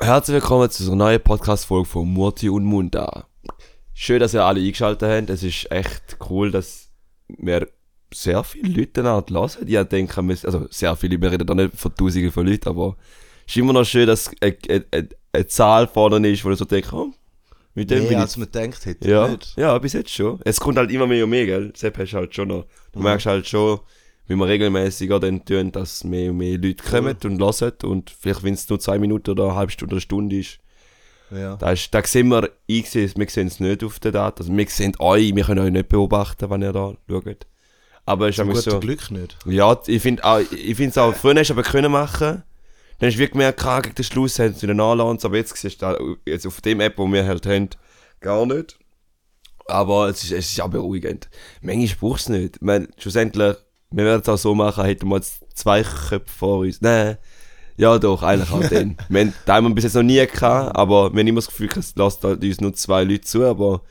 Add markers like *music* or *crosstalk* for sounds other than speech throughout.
Herzlich willkommen zu unserer neuen Podcast-Folge von Murti und Munda. Schön, dass ihr alle eingeschaltet habt. Es ist echt cool, dass wir sehr viele Leute danach hören. Die denken, wir- also sehr viele, wir reden da nicht von Tausenden von Leuten, aber es ist immer noch schön, dass eine, eine, eine, Zahl vorne ist, wo du so denkst, oh, mit dem Mehr ich als man denkt hätte. ja, Nicht. ja, bis jetzt schon. Es kommt halt immer mehr und mehr, gell? Sepp hast du halt schon noch. Du Mhm. merkst halt schon, wie wir regelmäßiger dann tun, dass mehr und mehr Leute kommen und hören. Und vielleicht, wenn es nur zwei Minuten oder eine halbe Stunde oder eine Stunde ist, Ja. da, ist, da sehen wir, ich sehe es, wir sehen es nicht auf den Daten. Also wir sehen euch, wir können euch nicht beobachten, wenn ihr da schaut. Aber es ist einfach so. Glück nicht. Ja, ich finde es auch, früher hast du aber können machen. Dann hast du wirklich gemerkt, ah, gegen den Schluss haben sie wieder nachgeladen, aber jetzt siehst du jetzt auf dem App, wo wir halt haben, gar nicht. Aber es ist, es ist auch beruhigend. Manchmal brauchst du es nicht. Ich meine, schlussendlich, wir werden es auch so machen, hätten wir jetzt zwei Köpfe vor uns. Nein. Ja, doch, eigentlich auch den. *laughs* wir haben, wir bis jetzt noch nie gehabt, aber wir haben immer das Gefühl, es lässt halt uns nur zwei Leute zu, aber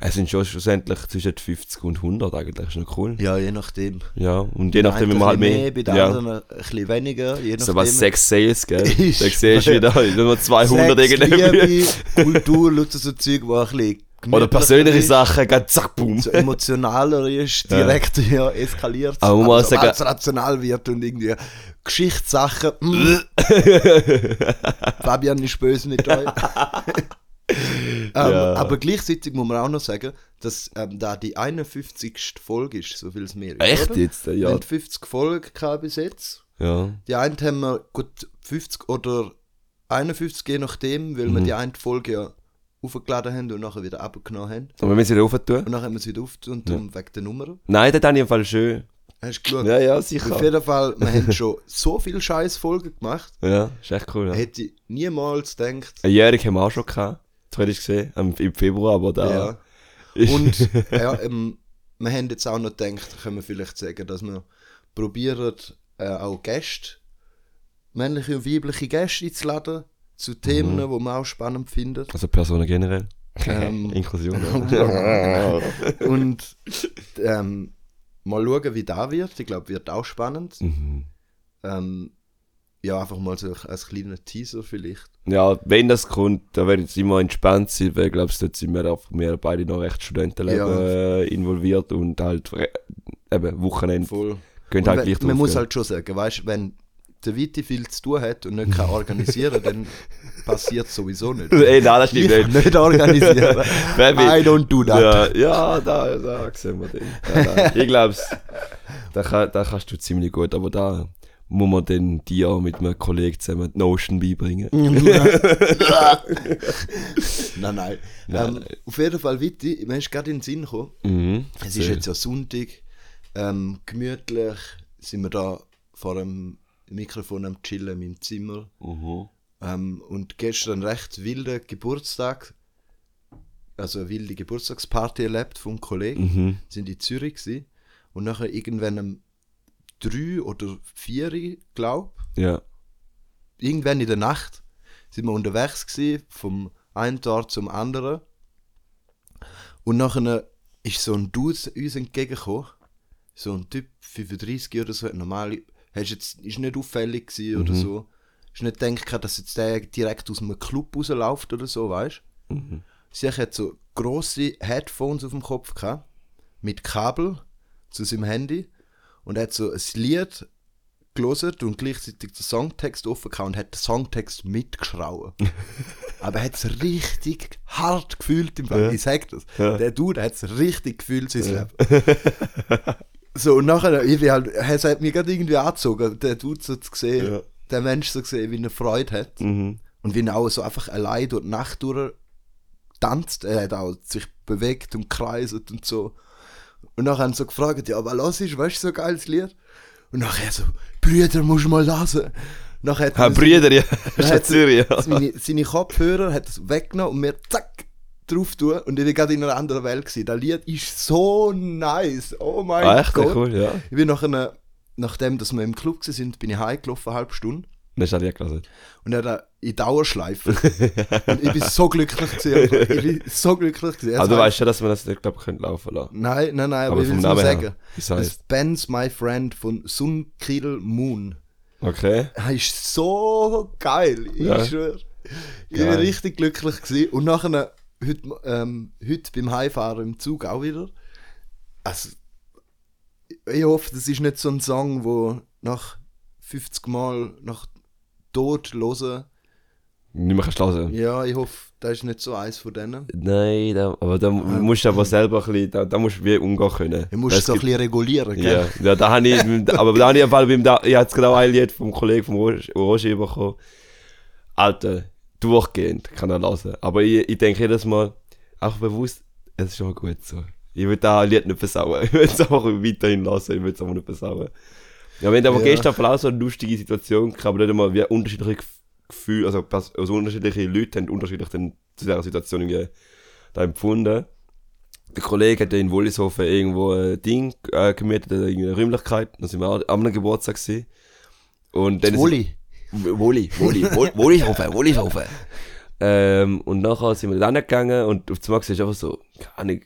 es sind schon schlussendlich zwischen 50 und 100 eigentlich, ist noch cool. Ja, je nachdem. Ja, und je nachdem, wie man halt mehr. bei den ja. anderen ein bisschen weniger. Je nachdem. So was Sex Sales, gell? Da siehst du wieder, nur 200 Sex, irgendwie. Liebe, Kultur, lauter so Zeug, wo ein bisschen Oder persönliche Sachen, ganz zack, boom. So emotionaler ist, Ja. direkt ja. eskaliert. Aber man muss sagen- es rational wird und irgendwie Geschichtssachen. mm, *laughs* Fabian ist böse mit euch. *laughs* ähm, Ja. Aber gleichzeitig muss man auch noch sagen, dass ähm, da die 51. Folge ist, so viel es mehr ist. Echt oder? jetzt? Wir Ja. haben 50 Folgen gehabt bis jetzt. ja. Die eine haben wir gut 50 oder 51, je nachdem, weil wir Mhm. die eine Folge ja aufgeladen haben und nachher wieder abgenommen haben. Wenn wir sie wieder tun? Und nachher haben wir sie wieder auf und Ja. wegen der Nummer. Nein, das habe ich im Fall schön. Hast du geschaut? Ja, ja, Auf sicher. jeden Fall, wir haben schon so viele scheiß Folgen gemacht. *laughs* Ja, ist echt cool. Ja. Hätte ich niemals gedacht. Ein Jährig haben wir auch schon gehabt. Das hätte ich gesehen, im Februar, aber da. Ja. ist- *laughs* Und ja, ähm, wir haben jetzt auch noch gedacht, können wir vielleicht sagen, dass wir probieren, äh, auch Gäste, männliche und weibliche Gäste einzuladen, zu Themen, Mhm. die man auch spannend findet. Also Personen generell. Ähm, *laughs* Inklusion. *laughs* Und *laughs* ähm, mal schauen, wie da wird. Ich glaube, wird auch spannend. Mhm. Ähm, ja, einfach mal so als kleiner Teaser vielleicht. Ja, wenn das kommt, da werde ich immer entspannt sein, weil ich glaube, dort sind wir, auch, wir beide noch recht Studentenleben Ja. äh, involviert und halt eben Wochenende Voll. halt wenn, man muss halt schon sagen, weißt du, wenn der Viti viel zu tun hat und nicht kann *laughs* organisieren, dann passiert sowieso nicht. *laughs* Ey, nein, das stimmt Ich nicht. nicht organisieren. I don't do that. Ja, ja da, da sehen wir den. Ja, nein. ich glaube, da, kann, da kannst du ziemlich gut, aber da muss man dann dir mit einem Kollegen zusammen die Notion beibringen. *laughs* nein, nein. Nein, ähm, Auf jeden Fall, Viti, mir ist gerade in den Sinn gekommen. Mhm. Es ist jetzt ja Sonntag, ähm, gemütlich sind wir da vor dem Mikrofon am Chillen in meinem Zimmer. Mhm. Ähm, und gestern einen recht wilder Geburtstag, also eine wilde Geburtstagsparty erlebt vom Kollegen. Mhm. Sind in Zürich gewesen. Und nachher irgendwann um drei oder vier, glaube Ja. irgendwann in der Nacht sind wir unterwegs gewesen, vom einen Ort zum anderen. Und nachher ist so ein Dude uns entgegengekommen. So ein Typ, 35 oder so, normal, hast jetzt, ist nicht auffällig gewesen oder Mhm. so. Ist nicht gedacht, dass jetzt der direkt aus einem Club rausläuft oder so, weißt du? Mhm. Sie hat so grosse Headphones auf dem Kopf gehabt, mit Kabel zu seinem Handy und hat so ein Lied gelesen und gleichzeitig den Songtext offen gehabt und hat den Songtext mitgeschrauen. *laughs* Aber er hat es richtig hart gefühlt im Fall. Ja. Ich sag das. Ja. Der Dude hat es richtig gefühlt, sein Ja. Leben. *laughs* so, und nachher, ich bin halt, er hat mich gerade irgendwie angezogen, der Dude so zu sehen, Ja. der Mensch so gesehen, wie er Freude hat. Mhm. Und wie er auch so einfach allein durch die Nacht durch tanzt. Er hat auch sich bewegt und kreiset und so. Und nachher haben sie so gefragt, ja, was los ist, weißt du, so ein geiles Lied? Und nachher so, Brüder, musst du mal lassen. Nachher hat Ha, er Brüder, ja. Ist ja. seine, seine Kopfhörer hat es weggenommen und mir zack drauf tun und ich war gerade in einer anderen Welt. Gewesen. Das Lied ist so nice. Oh mein Ah, echt Gott. cool, ja. Ich bin nachher, nachdem dass wir im Club waren, sind, bin ich heimgelaufen, eine halbe Stunde. Das ist auch nicht gelassen. Und er hat in Dauerschleife. und ich bin so glücklich gewesen. Ich bin so glücklich gewesen. Aber du Es weißt schon, dass man das nicht, glaube ich, laufen lassen. Nein, nein, nein, aber, Aber ich will es nur sagen. Das heisst. Ben's My Friend von Sun Kill Moon. Okay. Das ist so geil. Ich Ja. schwöre. Ich war richtig glücklich. Gewesen. Und nachher, heute, ähm, heute beim Heimfahren im Zug auch wieder. Also, ich hoffe, das ist nicht so ein Song, wo nach 50 Mal nach Tod hören. Nicht mehr kannst hören. Ja, ich hoffe, das ist nicht so eins von denen. Nein, da, aber da musst du aber selber ein bisschen, da, da musst du wie umgehen können. Du musst es so ein bisschen regulieren, gell? Ja, ja da habe ich, *laughs* aber da habe ich im Fall beim, da, ich habe jetzt genau ein Lied vom Kollegen vom Roger Roger bekommen. Alter, durchgehend kann er hören. Aber ich, ich denke jedes Mal, auch bewusst, es ist schon gut so. Ich will da ein Lied nicht versauen. *laughs* Ich will es einfach weiterhin lassen, ich will es aber nicht versauen. Ja, wenn aber Ja. gestern auch so eine lustige Situation gehabt, aber nicht einmal wie unterschiedliche Gef- Gefühle, also, also unterschiedliche Leute haben unterschiedlich dann zu dieser Situation irgendwie da empfunden. Der Kollege hat in Wollishofen irgendwo ein Ding äh, gemietet, irgendeine Räumlichkeit. Da sind wir auch am Geburtstag gewesen. Und dann ist- Woli. Woli, Woli, Woli, Wollishofen, Wollishofen. Ähm, und nachher sind wir dann gegangen und auf einmal siehst du einfach so, keine Ahnung.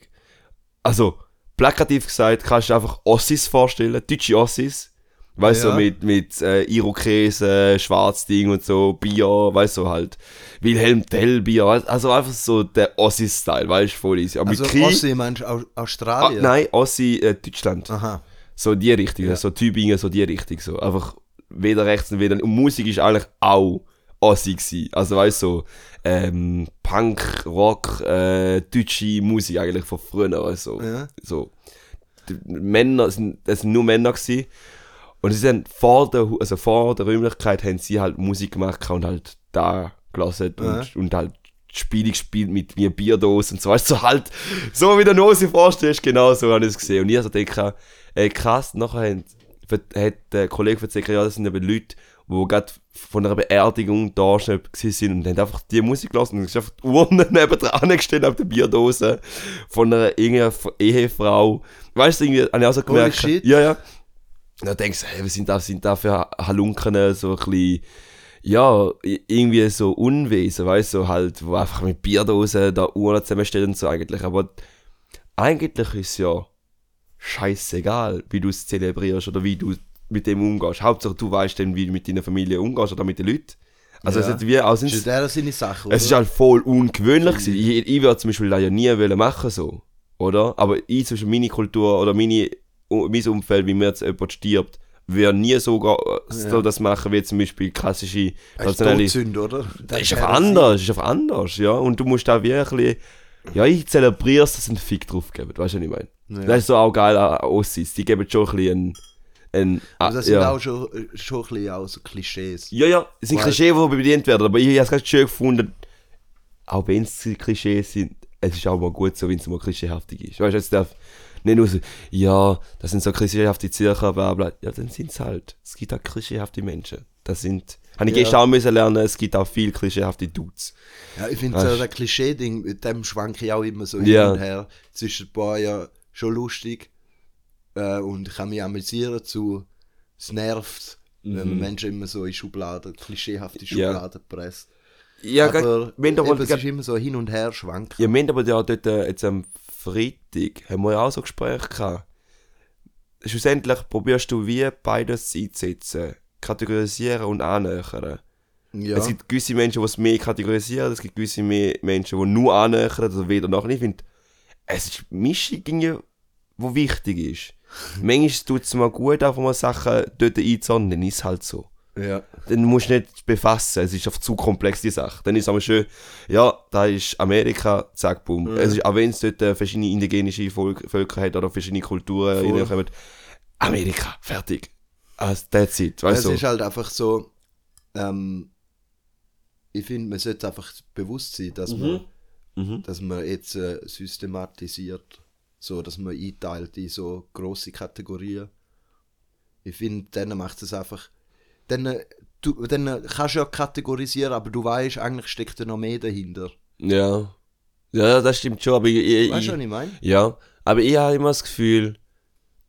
Also, plakativ gesagt, kannst du dir einfach Ossis vorstellen, deutsche Ossis. Weißt du, Ja. so mit, mit äh, Irokesen, Schwarzding und so, Bier, weißt du, halt. Wilhelm Tell Bier, also einfach so der Ossi-Style, weißt du, voll easy. Aber Also mit Krieg. Ossi, meinst du Au- Ah, Australien? nein, Ossi äh, Deutschland. Aha. So die Richtung, Ja. so Tübingen, so die Richtung. So. Einfach weder rechts noch weder. Und Musik ist eigentlich auch Ossi gewesen. Also weißt du, so, ähm, Punk, Rock, äh, deutsche Musik eigentlich von früher. Also, Ja. so. Die Männer, es sind, es sind nur Männer gewesen. Und sie sind vor der, also vor der Räumlichkeit haben sie halt Musik gemacht und halt da gelassen Ja. und, und halt Spiele gespielt mit mir Bierdosen und so, weißt du, *laughs* so halt, so wie du noch sich vorstellst, genau so habe ich es gesehen. Und ich also denke, äh, krass, nachher haben, hat der Kollege erzählt, ja, das sind eben Leute, die gerade von einer Beerdigung da schon sind und haben einfach die Musik gelassen und es ist einfach die Urne *laughs* nebendran gestellt auf der Bierdose von einer irgendeiner Ehefrau. Weißt du, irgendwie, habe ich auch so Holy gemerkt. shit. Ja, ja. Und dann denkst du, hey, was sind da, sind da für Halunken, so ein bisschen, ja, irgendwie so Unwesen, weißt du, so halt, wo einfach mit Bierdosen da Uhren zusammenstellen und so eigentlich. Aber eigentlich ist es ja scheißegal, wie du es zelebrierst oder wie du mit dem umgehst. Hauptsache du weißt dann, wie du mit deiner Familie umgehst oder mit den Leuten. Also Ja. es ist wie, Das ist ja der seine Sache, oder? es ist halt voll ungewöhnlich gewesen. Ich, ich würde zum Beispiel das ja nie wollen machen so, oder? Aber ich zwischen meine Kultur oder meine, mein Umfeld, wie mir jetzt jemand stirbt, würde nie so, Ja. das machen wie zum Beispiel klassische Das ist oder? das ist einfach anders, ist einfach anders, ja. Und du musst da wirklich, ja, ich zelebriere es, dass einen Fick drauf geben, weißt du, was ich meine? Ja. Das ist so auch geil an Ossis, die geben schon ein bisschen einen, einen Also das sind ja. auch schon, schon ein bisschen auch so Klischees. ja, ja, es sind Weil- Klischees, die bedient werden, aber ich habe es ganz schön gefunden, auch wenn es Klischees sind, es ist auch mal gut so, wenn es mal klischeehaftig ist. Weißt du, es darf nicht nur so, ja, das sind so klischeehafte Zircher, bla bla, ja, dann sind es halt. Es gibt auch klischeehafte Menschen. Das sind, habe ich Ja. gestern auch müssen lernen, es gibt auch viel klischeehafte Dudes. Ja, ich finde so das Klischee-Ding, mit dem schwanke ich auch immer so Ja. hin und her. Zwischen ein paar ja schon lustig äh, und ich kann mich amüsieren zu, es nervt, wenn man Mhm. Menschen immer so in Schubladen, klischeehafte Ja. Schubladen presst. Ja, aber eben, es ist immer so hin und her schwanken. Ja, wir haben aber ja dort äh, jetzt am Freitag haben wir ja auch so Gespräche gehabt. Schlussendlich probierst du wie beides einzusetzen. Kategorisieren und annähern. Ja. Es gibt gewisse Menschen, die es mehr kategorisieren, es gibt gewisse mehr Menschen, die nur annähern, also weder noch. Ich finde, es ist Mischung, die wichtig ist. *laughs* Manchmal tut es mal gut, einfach mal Sachen dort einzuordnen, dann ist es halt so. ja. dann musst du nicht befassen, es ist auf zu komplex die Sache. Dann ist es aber schön, ja, da ist Amerika, zack, boom. Es ist, auch wenn es dort äh, verschiedene indigenische Volk, Völker hat oder verschiedene Kulturen Voll. reinkommen, Amerika, fertig. Also, that's it, weißt es du? ist halt einfach so, ähm, ich finde, man sollte einfach bewusst sein, dass man Mhm. dass man jetzt äh, systematisiert, so dass man einteilt in so große Kategorien. Ich finde, dann macht es einfach. Dann, du, dann kannst du ja kategorisieren, aber du weißt, eigentlich steckt da noch mehr dahinter. Ja. Ja, das stimmt schon, aber ich, ich, Weißt du, was ich meine? ja, aber ich habe immer das Gefühl,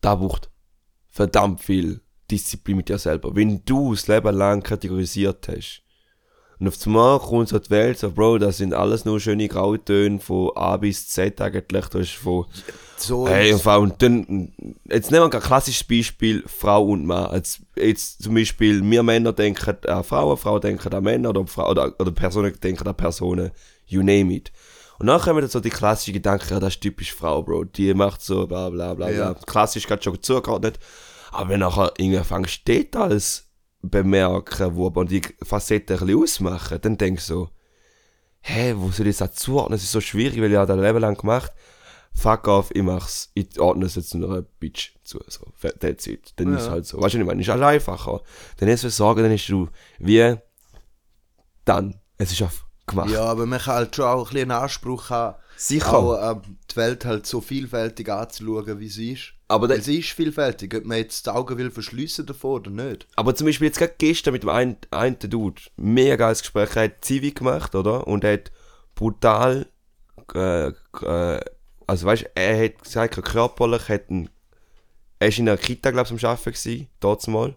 da braucht verdammt viel Disziplin mit dir selber. Wenn du das Leben lang kategorisiert hast und auf einmal kommt so die Welt, so Bro, das sind alles nur schöne Grautöne von A bis Z eigentlich. Du hast von So Hey, und allem, dann, jetzt nehmen wir ein klassisches Beispiel, Frau und Mann. Jetzt, jetzt zum Beispiel, wir Männer denken an Frauen, Frauen denken an Männer oder, Frau, oder, oder Personen denken an Personen, you name it. Und dann kommen dann so die klassischen Gedanken, ja, das ist typisch Frau, Bro, die macht so, bla bla bla Ja. bla. Klassisch gerade schon zugeordnet. Aber wenn nachher irgendwie fängst, Details bemerken, wo aber die Facetten ein bisschen ausmachen, dann denkst du so, hä, wo soll ich das zuordnen? Das ist so schwierig, weil ich habe das Leben lang gemacht. Fuck off, ich mach's, ich ordne es jetzt nur einer Bitch zu, so, that's it. Dann Ja. ist halt so. Weißt du, ich meine, ist halt einfacher. Dann ist es sagen, dann ist du, wie, dann, es ist auf gemacht. Ja, aber man kann halt schon auch ein bisschen einen Anspruch haben, Sicher. auch ähm, die Welt halt so vielfältig anzuschauen, wie sie ist. Aber, Weil sie ist vielfältig, ob man jetzt die Augen will verschliessen davor oder nicht. aber zum Beispiel jetzt gerade gestern mit dem einen, einen Dude, mega geiles Gespräch, er hat Zivi gemacht, oder? Und er hat brutal, äh, äh, also weißt du, er hat gesagt, körperlich hat ein, er ist in einer Kita, glaube ich, am Arbeiten gewesen, dort mal.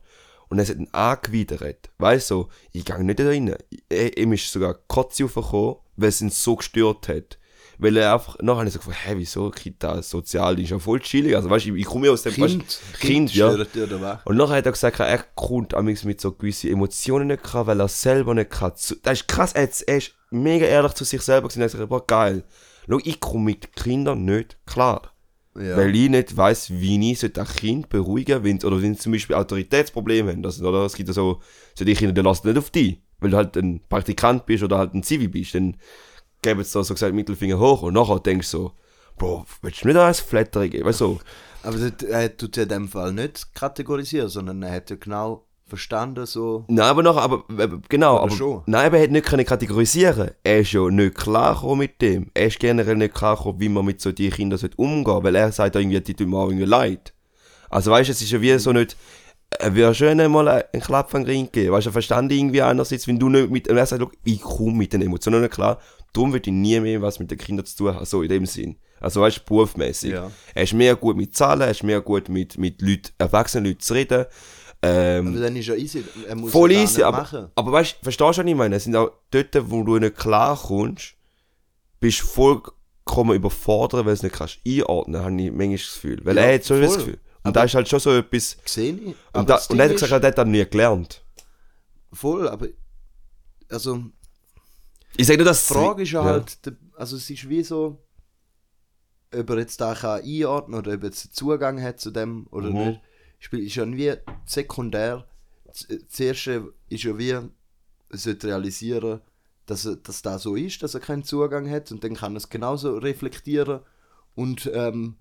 Und er hat ihn angewidert. Weißt du, so, ich gehe nicht da rein. Er- Ihm ist sogar Kotze aufgekommen, weil es ihn so gestört hat. Weil er einfach, nachher so gefragt, hä, wieso Kita, sozial, ist ja voll chillig. Also weißt du, ich, ich komme ja aus dem, Kind, weißt, Kind, ja. da weg. Und nachher hat er gesagt, er kommt mit so gewissen Emotionen nicht klar, weil er selber nicht kann. Das ist krass, er, ist mega ehrlich zu sich selber gewesen. Er hat gesagt, boah, geil. Schau, ich komme mit Kindern nicht klar. Ja. Weil ich nicht weiss, wie ich ein Kind beruhigen wenn oder wenn sie zum Beispiel Autoritätsprobleme haben. Das, oder es gibt ja so, so die Kinder, die lassen nicht auf dich. Weil du halt ein Praktikant bist oder halt ein Zivi bist. Dann geben sie da so gesagt Mittelfinger hoch und nachher denkst du so, Bro, willst du nicht als Flattery geben? Weißt du? Aber er tut ja in dem Fall nicht kategorisieren, sondern er hat ja genau verstanden, so. Nein, aber nachher, aber, äh, genau, aber, schon. nein, aber er hat nicht können kategorisieren. Er ist ja nicht klar mit dem. Er ist generell nicht klar gekommen, wie man mit so die Kindern sollte umgehen, weil er sagt irgendwie, die tun mir auch irgendwie leid. Also weißt du, es ist ja wie so nicht, er würde schön einmal einen Klapp an den Ring geben. Weißt du, verstand irgendwie einerseits, wenn du nicht mit, er sagt, «Schau, ich komme mit den Emotionen nicht klar, darum würde ich nie mehr was mit den Kindern zu tun haben, so in dem Sinn. Also weißt du, berufsmäßig. Ja. Er ist mehr gut mit Zahlen, er ist mehr gut mit, mit Leuten, erwachsenen Leuten zu reden. Ähm, Aber dann ist ja easy. Er muss Voll easy, nicht aber, machen. aber weißt du, verstehst du, was ich meine? Es sind auch dort, wo du nicht klar kommst, bist du vollkommen überfordert, weil du es nicht kannst einordnen, habe ich manchmal das Gefühl. Weil Ja, er hat das voll. Gefühl. Und da ist halt schon so etwas, Sehe ich. Aber und, da, das und er hat gesagt, er hat das nie gelernt. Voll, aber. Also, Ich sage nur, dass die Frage ist ja halt, also es ist wie so, ob er jetzt da kann einordnen oder ob er jetzt einen Zugang hat zu dem oder Mhm. nicht, spielt ist ja wie sekundär. Das erste ist ja wie, er sollte realisieren, dass, er, dass das so ist, dass er keinen Zugang hat und dann kann er es genauso reflektieren und ähm,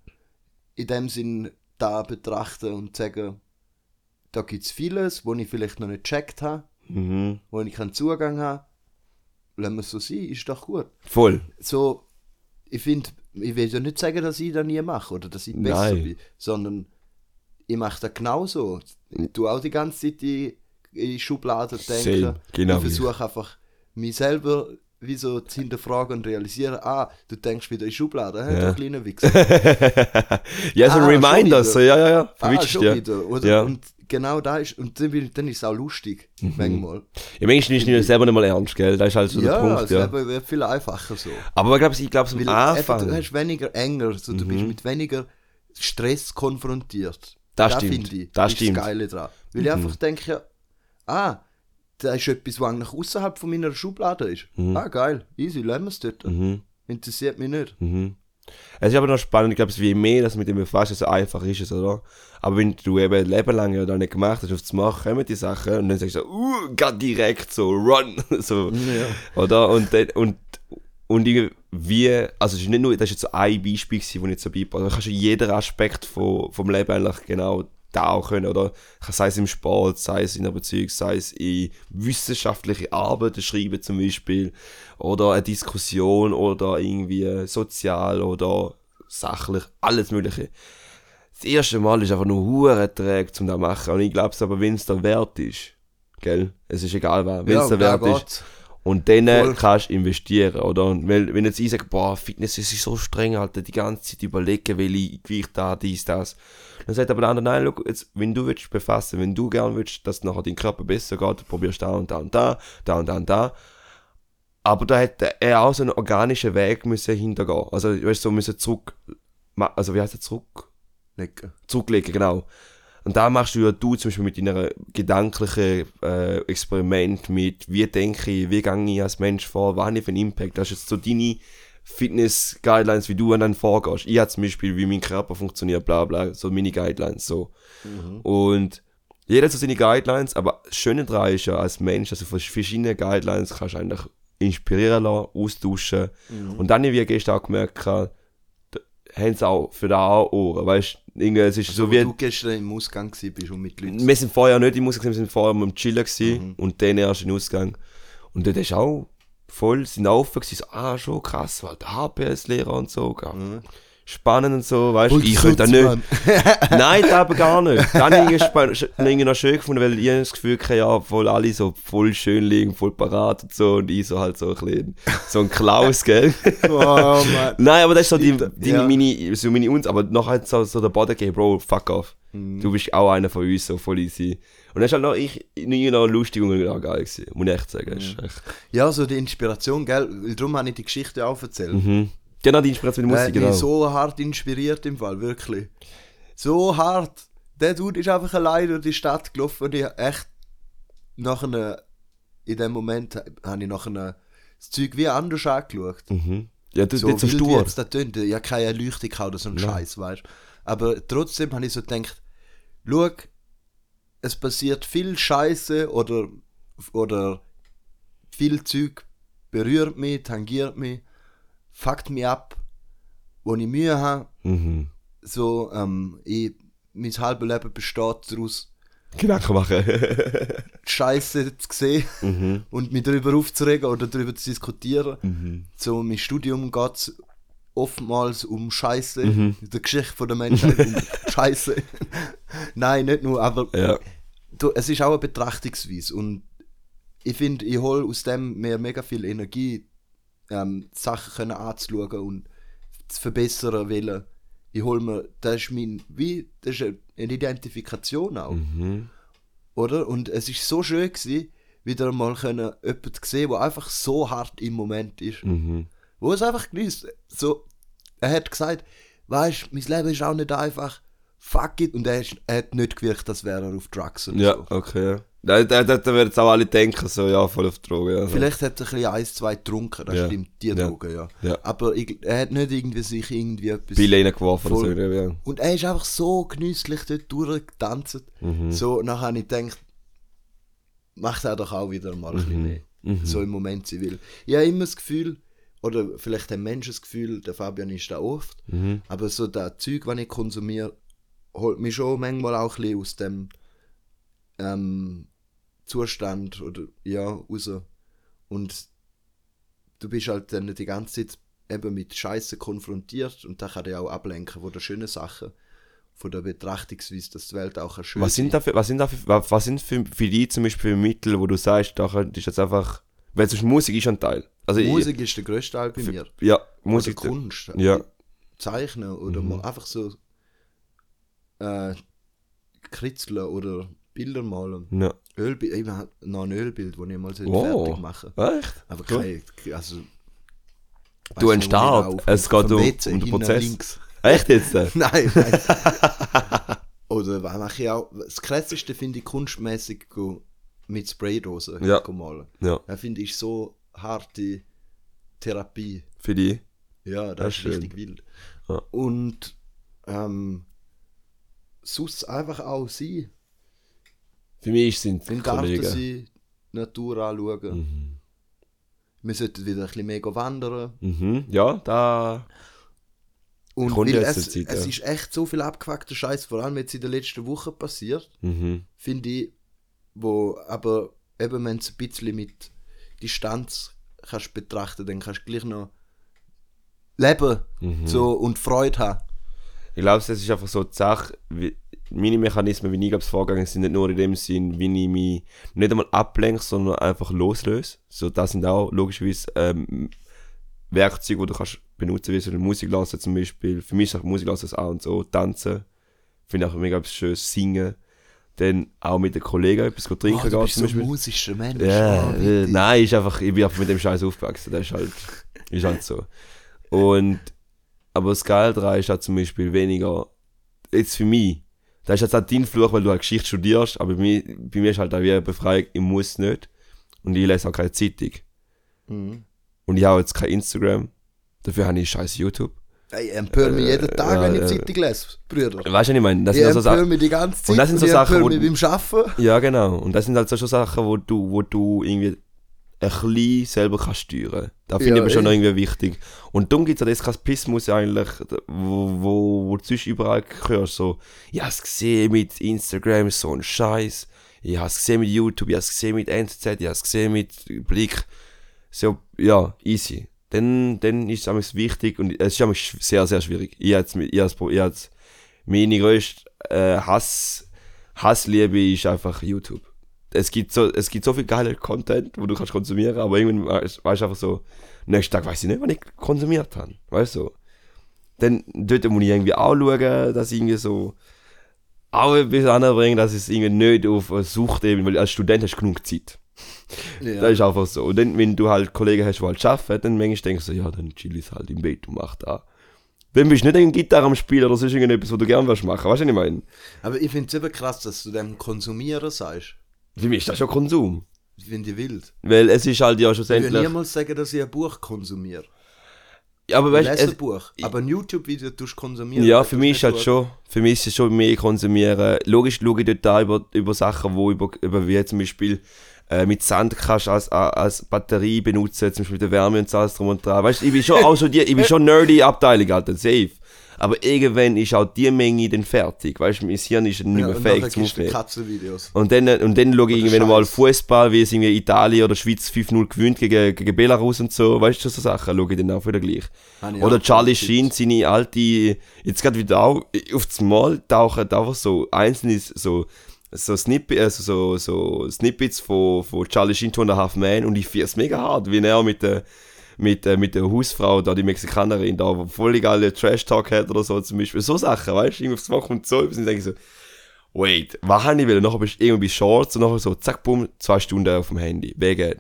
in dem Sinn da betrachten und sagen, da gibt es vieles, wo ich vielleicht noch nicht gecheckt habe, Mhm. wo ich keinen Zugang habe. Lassen wir es so sein, ist doch gut Voll. so, ich finde, ich will ja nicht sagen, dass ich das nie mache oder dass ich besser Nein. bin, sondern ich mache das genauso. Ich tue auch die ganze Zeit in, in Schubladen denken. Genau ich. versuche einfach, mich selber wie so zu hinterfragen und realisieren, ah, du denkst wieder in Schubladen, hä, Ja. du kleiner Wichser. *laughs* ja, so Ah, ein Reminder, so, ja, ja, ja, ah, verwitscht, schon ja. wieder. Oder? Ja. Und genau da ist, und dann, bin dann ist es auch lustig, Mhm. manchmal. Ja, manchmal ist es selber nicht mal ernst, gell? Das ist halt so Ja, der Punkt, es ja. Leben wird viel einfacher so. Aber ich glaube, ich glaube, am Anfang. Du hast weniger enger, so, du Mhm. bist mit weniger Stress konfrontiert. Das Da stimmt, ich, das ist stimmt. Mhm. das Geile dran. Weil ich einfach denke, ja, ah, da ist etwas, was eigentlich außerhalb von meiner Schublade ist. Ah, geil, easy, lassen wir es dort. Mhm. Interessiert mich nicht. Es ist aber noch spannend, ich glaube, je mehr das mit dem befasst, desto einfacher ist es, oder? Aber wenn du eben ein Leben lang ja da nicht gemacht hast, auf zu machen, kommen die Sachen und dann sagst du so, uh, geht direkt so, run, *laughs* so, Ja. oder? Und, dann, und, und irgendwie, also es ist nicht nur, das ist jetzt so ein Beispiel gewesen, wo ich jetzt so beipasse, du kannst ja jeden Aspekt von, vom Leben eigentlich genau da auch können, oder? Sei es im Sport, sei es in einer Beziehung, sei es in wissenschaftliche Arbeiten schreiben zum Beispiel, oder eine Diskussion, oder irgendwie sozial, oder sachlich, alles mögliche. Das erste Mal ist einfach nur hure träge zum da machen, und ich glaube aber, wenn es da wert ist, gell? Es ist egal wenn es da um da wert ist, geht's. Und dann Voll. kannst du investieren, oder? Und weil, wenn jetzt ich sage, boah, Fitness ist so streng, Alter, die ganze Zeit überlegen, welche Gewicht da, dies, das. Dann sagt aber der andere, nein, schau, jetzt, wenn du willst befassen, wenn du gern willst, dass nachher dein Körper besser geht, dann probierst du da und da und da, da und da und da. Aber da hätte er auch so einen organischen Weg müssen hintergehen. Also, weißt du, so müssen zurück also wie heißt das, zurück? Lecken. zurücklegen, genau. Und da machst du ja du zum Beispiel mit deiner gedanklichen äh, Experiment mit, wie denke ich, wie gehe ich als Mensch vor, was habe ich für einen Impact. Das ist jetzt so deine Fitness-Guidelines, wie du dann vorgehst. Ich habe zum Beispiel, wie mein Körper funktioniert, bla bla, so meine Guidelines, so. Und jeder hat so seine Guidelines, aber das Schöne daran ist ja als Mensch, dass du von verschiedenen Guidelines kannst eigentlich inspirieren lassen, austauschen. Und dann, wie ich gestern auch gemerkt habe, haben sie auch für da auch Ohren, weißt du? Es ist so So wie... du gestern im Ausgang bist und mit Leuten. Wir sind vorher nicht im Ausgang, wir sind vorher am Chillen gewesen, und dann erst im Ausgang. Und dort ist auch voll, sind offen gewesen, so, ah, schon krass, weil der HPS-Lehrer und so, gell. Spannend und so, weißt du, ich könnte da nicht. Nein, das aber gar nicht. Das habe ich irgendwie irgendwie noch schön gefunden, weil ich das Gefühl hatte, ja, voll alle so voll schön liegen, voll parat und so, und ich so halt so ein bisschen, so ein Klaus, *laughs* gell. oh, Mann. Nein, aber das ist so die, die Ja. meine, so meine uns, aber noch halt so, so der Boden geben, Bro, fuck off. Mhm. Du bist auch einer von uns, so voll easy. Und das ist halt noch, ich, nie noch lustig und auch geil gewesen, muss ich echt sagen. Mhm. Echt, Ja, so die Inspiration, gell? Darum habe ich die Geschichte auch erzählt. mhm. Genau, die Inspiration mit der Musik, hat genau. mich so hart inspiriert im Fall, wirklich. So hart. Der Dude ist einfach allein durch die Stadt gelaufen und ich echt nach einer, in dem Moment habe ich nach einer, das Zeug wie anders angeschaut. Mhm. Ja, du So bist so stur. jetzt das tönt, ja keine Erleuchtung oder so ein Scheiß, weißt Aber trotzdem habe ich so gedacht, schau, es passiert viel Scheiße oder, oder viel Zeug berührt mich, tangiert mich, fuckt mich ab, wo ich Mühe habe. Mhm. So, ähm, ich, mein halbes Leben besteht daraus, Gedanken machen. Scheiße zu sehen mhm. und mich darüber aufzuregen oder darüber zu diskutieren. Mhm. so mein Studium geht es oftmals um Scheiße, Mhm. der Geschichte von der Menschheit um *laughs* Scheiße. Nein, nicht nur, aber Ja. du, es ist auch eine Betrachtungsweise und ich finde, ich hole aus dem mir mega viel Energie, ähm, Sachen können anzuschauen und zu verbessern wollen. Ich hole mir, das ist mein, wie, das ist eine Identifikation auch, Mhm. oder? Und es ist so schön gewesen, wieder mal können, jemanden zu sehen, der einfach so hart im Moment ist Mhm. wo es einfach genießt. So, er hat gesagt, weißt, mein Leben ist auch nicht einfach, fuck it, und er, ist, er hat nicht gewirkt, als wäre er auf Drugs oder Ja, so. okay. Da, da, da, werden jetzt auch alle denken, so, ja, voll auf Drogen. Ja, so. Vielleicht hat er ein bisschen eins, zwei getrunken, das Ja. stimmt, die Ja. Drogen, ja. Ja. Aber ich, er hat nicht irgendwie sich irgendwie etwas... Pille reingeworfen oder so. Ja. Und er ist einfach so genüsslich dort durchgetanzt. Mhm. So, nachher habe ich gedacht, macht er doch auch wieder mal ein bisschen mehr. Mhm. So im Moment sie will. Ich habe immer das Gefühl, oder vielleicht haben Menschen das Gefühl, der Fabian ist da oft, Mhm. aber so das Zeug, was ich konsumiere, holt mich schon manchmal auch ein bisschen aus dem ähm, Zustand oder ja, raus. Und du bist halt dann die ganze Zeit eben mit Scheiße konfrontiert und das kann dich auch ablenken von den schönen Sachen, von der Betrachtungsweise, dass die Welt auch eine schöne Was sind da für, was sind da für, was sind für, für die zum Beispiel für Mittel, wo du sagst, da du jetzt einfach, weil Beispiel Musik ist ein Teil. Also ich- Musik ist der grösste Teil bei mir. ja, Musik Musik. oder Kunst. Ja. Zeichnen oder Mhm. mal einfach so äh, kritzeln oder Bilder malen. Ja. Ölbild, ich habe noch ein Ölbild, das ich mal so Oh. fertig machen Echt? Aber kein, also... Du ein. Es geht um- um den Prozess. Links. Echt jetzt? *laughs* nein, nein. *laughs* Oder was mache ich auch? Das krasseste finde ich kunstmäßig mit Spraydosen Ja. malen. Ja, Das finde ich so harte Therapie. für die. Ja, das, Das ist schön. richtig wild. Ja. Und ähm, sonst einfach auch sie. Für mich sind es Kollegen. sein, Natur anschauen. Mhm. Wir sollten wieder ein bisschen mehr wandern. Mhm. Ja, da. Und weil es, Zeit, es ja. ist echt so viel abgefuckter Scheiß, vor allem jetzt in der letzten Woche passiert, Mhm. finde ich, wo aber eben wenn du es ein bisschen mit Distanz kannst betrachten, dann kannst du gleich noch leben Mhm. so, und Freude haben. Ich glaube, es ist einfach so die Sache, wie, meine Mechanismen, wie ich glaube, vorgegangen sind, nicht nur in dem Sinn, wie ich mich nicht einmal ablenke, sondern einfach loslöse. So, das sind auch logischerweise ähm, Werkzeuge, die du kannst benutzen, wie so eine Musik lassen zum Beispiel. Für mich ist auch Musik lassen auch und so. Tanzen, finde ich auch mega schön. Singen. Dann auch mit den Kollegen etwas trinken Oh, du gehen bist zum so Beispiel. ein musischer Mensch. Ja, oh, äh, nein, ist einfach, ich bin einfach mit dem Scheiß aufgewachsen. Das ist halt, ist halt so. Und Aber das daran ist halt zum Beispiel weniger, jetzt für mich, das ist jetzt auch dein Fluch, weil du halt Geschichte studierst, aber bei mir, bei mir ist halt auch wie eine Befreiung, ich muss nicht. Und ich lese auch keine Zeitung. Mhm. Und ich habe jetzt kein Instagram. Dafür habe ich scheiß YouTube. Ich empöre mich jeden Tag, wenn ich äh, Zeitung lese, Brüder. Weißt du, was ich meine? Das Ich sind also empöre Sachen. mich die ganze Zeit Und das sind so ich Sachen, wo- mich beim Arbeiten. Ja, genau. Und das sind halt so schon Sachen, wo du, wo du irgendwie ein bisschen selber kannst steuern. Da finde Ja, ich aber schon eh. irgendwie wichtig. Und darum gibt es ja das Eskapismus eigentlich, wo, wo, wo du sonst überall hörst, so, ich habe es gesehen mit Instagram, so ein Scheiß. Ich habe es gesehen mit YouTube, ich habe es gesehen mit NZZ, ich habe es gesehen mit Blick. So, ja, easy. Dann, dann ist es wichtig und es ist sehr, sehr schwierig. Ich habe jetzt, meine grösste äh, Hass, Hassliebe ist einfach YouTube. Es gibt so, es gibt so viel geiler Content, wo du kannst konsumieren, aber irgendwann weißt weißt du einfach so, nächsten Tag weiß ich nicht, was ich konsumiert habe. Weißt du? Dann dort muss ich irgendwie auch schauen, dass ich irgendwie so auch etwas anbringen, dass es irgendwie nicht auf Sucht eben, weil als Student hast du genug Zeit. Ja. Das ist einfach so. Und dann, wenn du halt Kollegen hast, die halt arbeiten, dann manchmal denkst du so, ja, dann chill ich halt im Bett und mach da. Dann bist du nicht eine Gitarre am Spielen oder sonst irgendetwas, was du gerne willst machen. Weißt du, was ich meine? Aber ich finde es eben krass, dass du dem Konsumieren sagst. Für mich ist das schon Konsum. Ich finde ich wild. Weil es ist halt ja Ich würde schlussendlich. niemals sagen, dass ich ein Buch konsumiere. Ja, aber Ich weißt lese du, ein Buch. Aber ein YouTube-Video tust du konsumieren. Ja, Das für mich nicht ist halt gut. schon, für mich ist es schon mehr konsumieren. Logisch schaue ich dort über, über Sachen, wo über, über wie zum Beispiel äh, mit Sand kannst als, als Batterie benutzen, zum Beispiel mit der Wärme und so alles drum und dran. Weißt du, ich bin schon *laughs* auch so die, ich bin schon nerdy Abteilung, Alter, safe. Aber irgendwann ist auch die Menge dann fertig, weißt du, mein Hirn ist nicht Ja, mehr und fähig zum Aufnehmen. Und dann, und dann schaue ich irgendwann mal. Fußball, wie es irgendwie Italien oder Schweiz 5-0 gewinnt gegen, gegen Belarus und so, weißt du, so Sachen schaue ich dann auch wieder gleich. Ich Oder auch Charlie. Sheen, seine alte, jetzt gerade wieder auch, auf das Mal tauchen einfach so einzelne so, so, Snippet, also so, so Snippets von, von Charlie Sheen, Two and a Half Man und ich finde es mega hart, wie er mit der, mit, äh, mit der Hausfrau, da die Mexikanerin, da wo voll geile Trash-Talk hat oder so zum Beispiel. So Sachen, weißt du, irgendwie aufs Mal kommt so etwas und ich denke so, wait, was habe ich will? Und nachher bist du irgendwie bei Shorts und nachher so, zack, bumm, zwei Stunden auf dem Handy. Wegen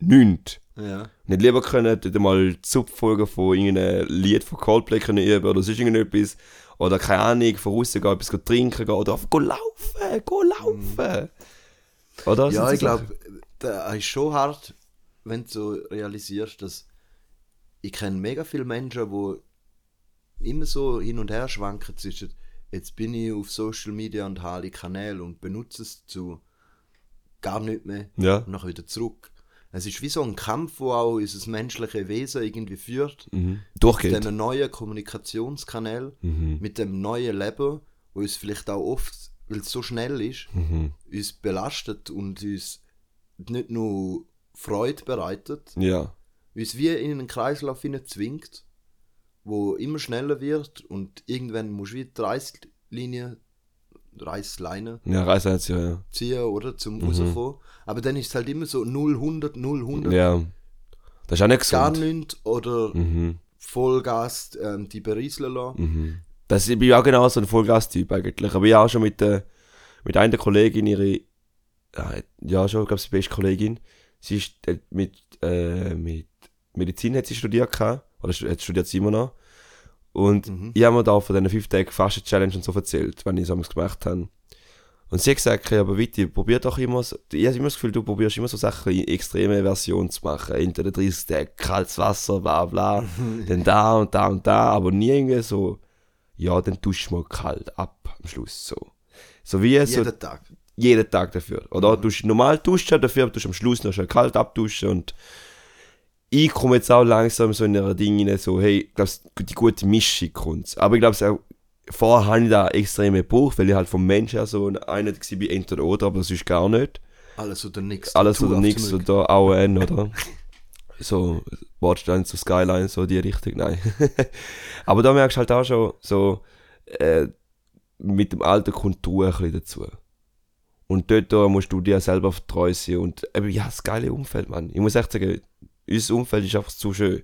nichts Ja. nicht lieber können, dort mal Subfolgen von irgendeinem Lied von Coldplay können üben oder sonst irgendetwas. Oder keine Ahnung, von außen gehen, etwas trinken gehen oder einfach go laufen, go laufen. Oder? Ja, ich glaube, da ist schon hart, wenn du so realisierst, dass ich kenne mega viele Menschen, die immer so hin und her schwanken zwischen jetzt bin ich auf Social Media und habe alle Kanäle und benutze es zu gar nicht mehr. Ja. und nachher wieder zurück. Es ist wie so ein Kampf, wo auch unser menschliche Wesen irgendwie führt. Mhm. Mit Durchgeht. diesen neuen Kommunikationskanälen, Mhm. mit dem neuen Leben, wo uns vielleicht auch oft, weil es so schnell ist, Mhm. uns belastet und uns nicht nur Freude bereitet, Ja. Uns wie in einen Kreislauf hinein zwingt, wo immer schneller wird und irgendwann musst du wie die Reißlinie, Reißleine Ja, jetzt ja. ziehen, oder, zum rauskommen. Aber dann ist es halt immer so 0, 100, 0, 100, Ja. Das ist auch nicht gar gesund. nichts oder Mhm. Vollgas ähm, die berieseln lassen. Mhm. Das ich bin ja auch genau so ein Vollgas-Typ eigentlich. Aber ich habe auch schon mit, der mit einer Kollegin ihre, ja, schon, ich glaube, sie beste Kollegin. Sie ist äh, mit, äh, mit Medizin hat sie studiert gehabt, oder studiert sie immer noch. Und Mhm. ich habe mir da von diesen 5 Tagen Fasten-Challenge und so erzählt, wenn ich es gemacht habe. Und sie hat gesagt, ja, aber Witti, probier doch immer so, ich habe immer das Gefühl, du probierst immer so Sachen in extreme Version zu machen. Entweder 30 Tage kaltes Wasser, bla bla, *laughs* dann da und da und da, aber nie irgendwie so, ja, dann duschst du mal kalt ab am Schluss, so. So wie so Jeden Tag. jeden Tag dafür. Oder du normal duschen dafür, du am Schluss noch schön kalt abduschen und ich komme jetzt auch langsam so in einer Ding rein, so, hey, ich glaube, die gute Mischung kommt. Aber ich glaube, vorher habe ich da extrem gebraucht, weil ich halt vom Mensch her so einer war entweder oder, aber das ist gar nicht. Alles oder nichts. Alles oder nichts Rücken. oder auch ein, oder? *laughs* so, Watchline zu Skyline, so die Richtung, nein. *laughs* aber da merkst du halt auch schon, so, äh, mit dem Alter kommt die Ruhe ein bisschen dazu. Und dort da musst du dir selber vertrauen sein und eben, ja, das geile Umfeld, Mann. Ich muss echt sagen, unser Umfeld ist einfach zu schön.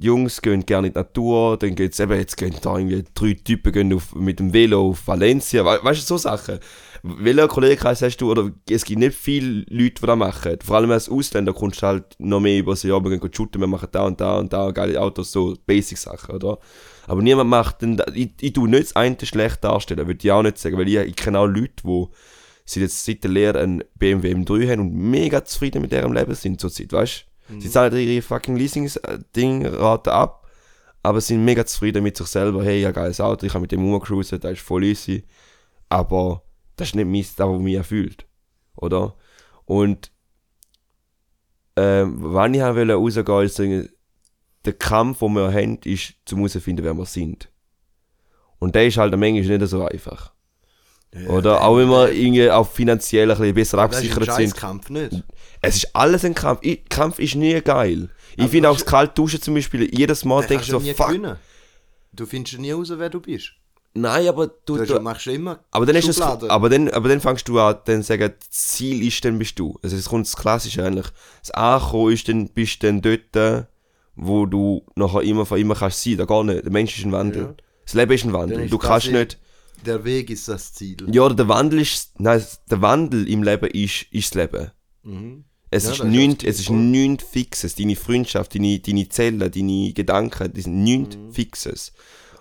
die Jungs gehen gerne in die Natur, dann geht's eben, jetzt gehen da irgendwie drei Typen gehen auf, mit dem Velo auf Valencia, we weißt du, so Sachen. Welcher Kollegenkreis hast du, oder es gibt nicht viele Leute, die das machen. Vor allem als Ausländer kommst du halt noch mehr über so, ja, wir gehen shooten, wir machen da und da und da geile Autos, so Basic-Sachen, oder? Aber niemand macht dann, ich, ich tu nicht das eine schlecht darstellen, würde ich auch nicht sagen, weil ich, ich kenne auch Leute, die sie jetzt seit der Lehre einen BMW M3 haben und mega zufrieden mit ihrem Leben sind zurzeit, weißt du? Sie zahlen ihre fucking Leasing-Ding-Rate ab, aber sind mega zufrieden mit sich selber. Hey, ja, geiles Auto, ich kann mit dem rumcruisen, das ist voll easy. Aber das ist nicht mein, das, was mich erfüllt. Oder? Und, ähm, wann ich wollte rausgehen, ist sagen, der Kampf, den wir haben, ist, zum herauszufinden, wer wir sind. Und der ist halt manchmal nicht so einfach. Oder? Auch wenn wir irgendwie auch finanziell ein bisschen besser Das ist ein abgesichert sind. Scheißkampf, nicht? Es ist alles ein Kampf. Ich, Kampf ist nie geil. Ich Aber finde auch das kalte Duschen zum Beispiel, jedes Mal denke ich so, fuck. gewinnen. Du findest nie raus, wer du bist. Nein, aber du, Du, du, machst immer aber dann ist aber dann, aber dann fängst du an, dann sagen, das Ziel ist, dann bist du. Also es kommt das Klassische eigentlich. Das Ankommen ist, dann bist du dann dort, wo du nachher immer von immer kannst sein. Da gar nicht. Der Mensch ist ein Wandel. Ja. Das Leben ist ein Wandel. ist Du kannst nicht, Der Weg ist das Ziel. ja, oder der Wandel ist, nein, der Wandel im Leben ist, ist das Leben. Mhm. Es Ja, ist das nichts, es ist nichts Fixes. Deine Freundschaft, deine, deine Zellen, deine Gedanken, die sind nichts Mhm. Fixes.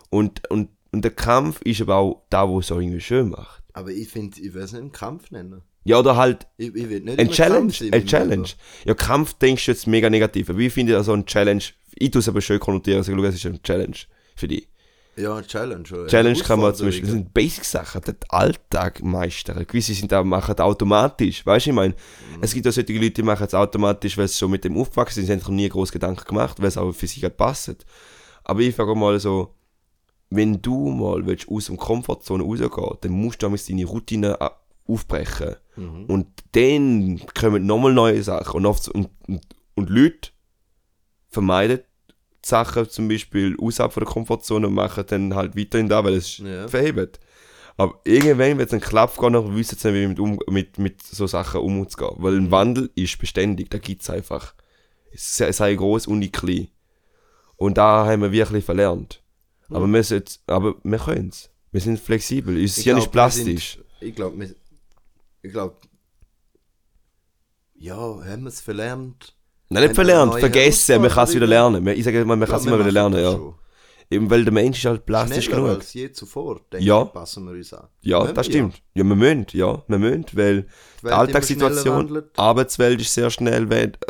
Und, und, und der Kampf ist aber auch da, wo es auch irgendwie schön macht. Aber ich finde, ich will es nicht einen Kampf nennen. Ja, oder halt Ich, ich ein Challenge, ein Challenge. Ja, Kampf denkst du jetzt mega negativ. Aber ich finde also ein Challenge, ich tue es aber schön konnotieren, also, schau, es ist ein Challenge für dich. Ja, Challenge. oder? Challenge kann man zum. Beispiel, das sind Basic-Sachen, den Alltag meistern. Gewisse sind da, machen das automatisch, weißt du, ich meine, es gibt auch solche Leute, die machen es automatisch, weil sie schon mit dem aufgewachsen sind, sie haben sich noch nie groß Gedanken gemacht, weil es auch für sie halt passt. Aber ich frage mal so, wenn du mal willst, aus der Komfortzone rausgehen dann musst du damals deine Routine a- aufbrechen. Mhm. Und dann kommen nochmal neue Sachen. Und, oft, und, und, und Leute vermeiden Sachen zum Beispiel außerhalb von der Komfortzone und machen dann halt weiterhin da, weil es Ja. verhebt. Aber irgendwann wird es einen Klapp gehen, dann wissen sie nicht, wie mit, um, mit, mit so Sachen umzugehen. Weil ein Wandel ist beständig, da gibt es einfach. Es sei- groß und nicht klein. Und da haben wir wirklich verlernt. Aber wir, sollten- aber wir können es. Wir sind flexibel. Es ist Ich ja nicht plastisch. Sind, ich glaube, ich glaube, ja, haben wir es verlernt? Nein, nicht verlernt, vergessen, man kann es wieder lernen. Ich sage immer, man kann es immer wieder lernen, ja. Eben, weil der Mensch ist halt plastisch Schneller genug. als je zuvor, denke Ja. ich, passen wir uns an. Ja, Müssen das stimmt. Ja, wir müssen, ja, wir müssen, weil Die die Alltagssituation. Arbeitswelt ist sehr schnell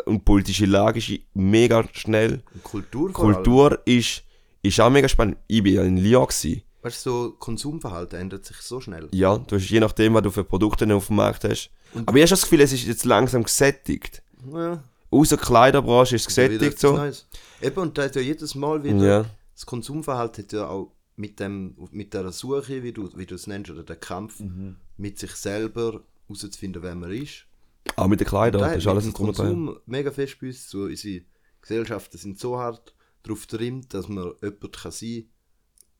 und die politische Lage ist mega schnell. Und Kultur. Kultur ist, ist auch mega spannend. Ich bin ja in Lyon gewesen. Weißt du, so Konsumverhalten ändert sich so schnell. Ja, du hast je nachdem, was du für Produkte auf dem Markt hast. Aber ich habe das Gefühl, es ist jetzt langsam gesättigt. Ja, Außer Kleiderbranche ist wieder gesättigt so. Neues. Eben, und da hat ja jedes Mal wieder, Ja. das Konsumverhalten hat ja auch mit, dem, mit der Suche, wie du, wie du es nennst, oder der Kampf Mhm. mit sich selber herauszufinden, wer man ist. Auch mit den Kleidern, Da das ist alles ein. Konsum mega fest bei uns. So, unsere Gesellschaften sind so hart darauf getrimmt, dass man jemand kann sein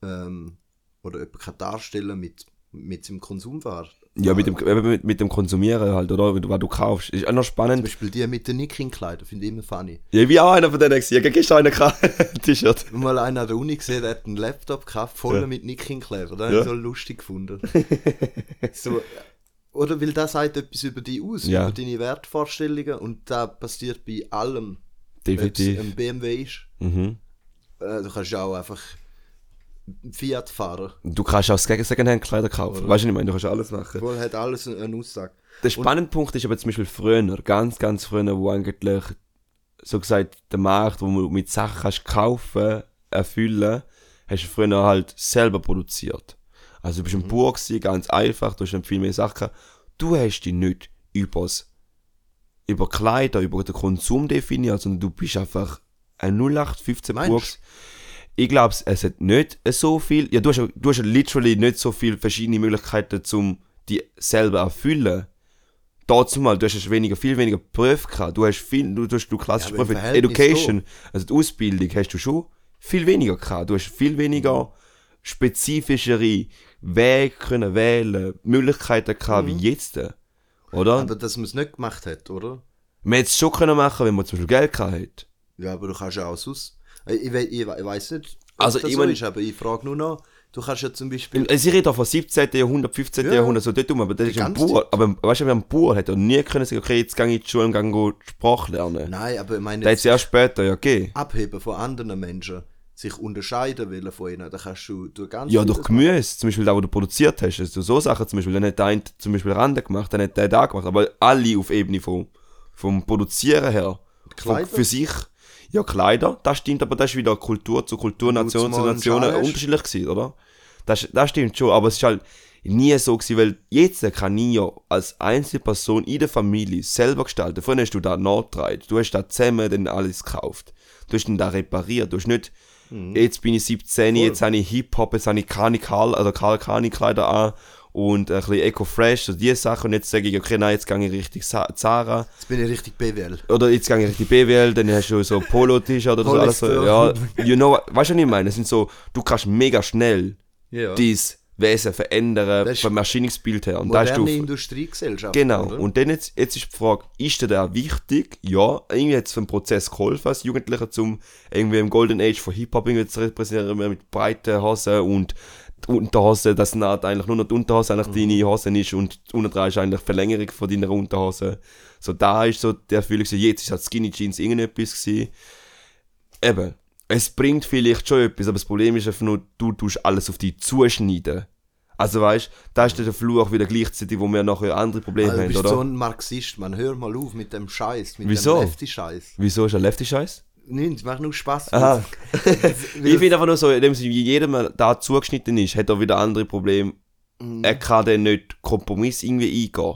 ähm, oder jemand kann darstellen mit, mit seinem Konsumverhalten. Ja, mit dem, mit, mit dem Konsumieren halt, oder? Was du kaufst. Ist auch noch Zum spannend. Beispiel die mit den Nicking-Kleidern, finde ich immer funny. Ja, ich bin auch einer von denen habe gestern einen gehabt, ein *laughs* T-Shirt. Mal einer an der Uni gesehen, der hat einen Laptop gehabt, voll Ja. mit Nicking-Kleber. Das Ja. habe ich so lustig gefunden. *laughs* so, oder weil das sagt etwas über dich aus, Ja. über deine Wertvorstellungen und da passiert bei allem. Ob es Definitiv. ein BMW ist, Mhm. äh, du kannst ja auch einfach Fiat fahren. Du kannst auch Secondhand-Kleider kaufen. Weißt du, was ich meine, du kannst alles machen. Wohl hat alles eine eine Aussage. Der spannende Punkt ist aber zum Beispiel früher, ganz, ganz früher, wo eigentlich, so gesagt, der Markt, wo du mit Sachen kannst kaufen, erfüllen, hast du früher halt selber produziert. Also du bist ein Bauer gewesen, ganz einfach, du hast dann viel mehr Sachen. Du hast dich nicht übers, über Kleider, über den Konsum definiert, sondern du bist einfach ein 0815 Meinst Bauer. Ich glaube, es hat nicht so viel, ja, du hast, du hast literally nicht so viele verschiedene Möglichkeiten, um die selber erfüllen. Dazu mal, du hast weniger, viel weniger Berufe gehabt. Du hast viel, du, du hast du klassische Ja, Verhältnis Education, also die Ausbildung hast du schon viel weniger gehabt. Du hast viel Mhm. weniger spezifischere Wege können wählen, Möglichkeiten gehabt wie jetzt. Oder? Mhm. Aber dass man es nicht gemacht hat, oder? man hätte es schon können machen, wenn man zum Beispiel Geld gehabt hätte. Ja, aber du kannst ja auch sonst. Ich, ich, ich, we- ich weiß nicht, Also, das ich so mein- ist, aber ich frage nur noch, du kannst ja zum Beispiel. Ich rede auch von 17. Jahrhundert, 15. Ja. Jahrhundert, so dort rum, aber das ist ein Bauer. Aber weißt du, ein Bauer hat ja nie können sagen, okay, jetzt gehe ich in die Schule und gehe Sprache lernen. Nein, aber ich meine, Das hat es erst später ja gegeben. abheben von anderen Menschen, sich unterscheiden wollen von ihnen, dann kannst du durch ganz Ja, durch Gemüse, zum Beispiel da, wo du produziert hast, also so Sachen zum Beispiel, dann hat der eine zum Beispiel Rande gemacht, dann hat der da gemacht, aber alle auf Ebene vom, vom Produzieren her. Vom, Kleider? für sich. Ja, Kleider, das stimmt, aber das ist wieder Kultur zu Kultur, Nation zu Nation unterschiedlich gewesen, oder? Das, das stimmt schon, aber es ist halt nie so gewesen, weil jetzt kann ich ja als Einzelperson in der Familie selber gestalten. Vorhin hast du da nachgetragen, du hast da zusammen dann alles gekauft. Du hast dann da repariert, du hast nicht, jetzt bin ich 17, jetzt habe ich Hip-Hop, jetzt habe ich Kani Karl, also Karl Kani Kleider an und ein bisschen Eco-Fresh, so diese Sachen und jetzt sage ich, okay, nein, jetzt gehe ich richtig Zara. Jetzt bin ich richtig BWL. Oder jetzt gehe ich richtig BWL, dann hast du so Polo-T-Shirt oder so alles so. Ja, you know, weißt du, was ich meine? Es sind so, du kannst mega schnell Ja. dein Wesen verändern Das vom Erscheinungsbild her. Und da Moderne du, Industriegesellschaft. genau. Oder? Und dann jetzt, jetzt ist die Frage, ist dir der wichtig? Ja, irgendwie hat es für den Prozess geholfen als Jugendlicher, zum irgendwie im Golden Age von Hip-Hop zu repräsentieren mit breiten Hosen und die Unterhose, dass nicht eigentlich nur noch die Unterhose eigentlich deine Hose ist und die Unterdrei ist eigentlich die Verlängerung von deiner Unterhose. So, da ist so der gewesen, jetzt ist halt Skinny Jeans irgendetwas gewesen. Eben, es bringt vielleicht schon etwas, aber das Problem ist einfach nur, du tust alles auf dich zuschneiden. Also weißt, da ist der Fluch wieder gleichzeitig, wo wir nachher andere Probleme Also, du haben, bist oder? so ein Marxist, man. Hör mal auf mit dem Scheiß, mit Wieso? dem Lefty-Scheiß. Wieso ist er Lefty-Scheiß? Nein, das macht nur Spaß. Aha. *laughs* Ich finde einfach nur so, indem sie jedem da zugeschnitten ist, hat er wieder andere Probleme. Mhm. Er kann dann nicht Kompromiss irgendwie eingehen.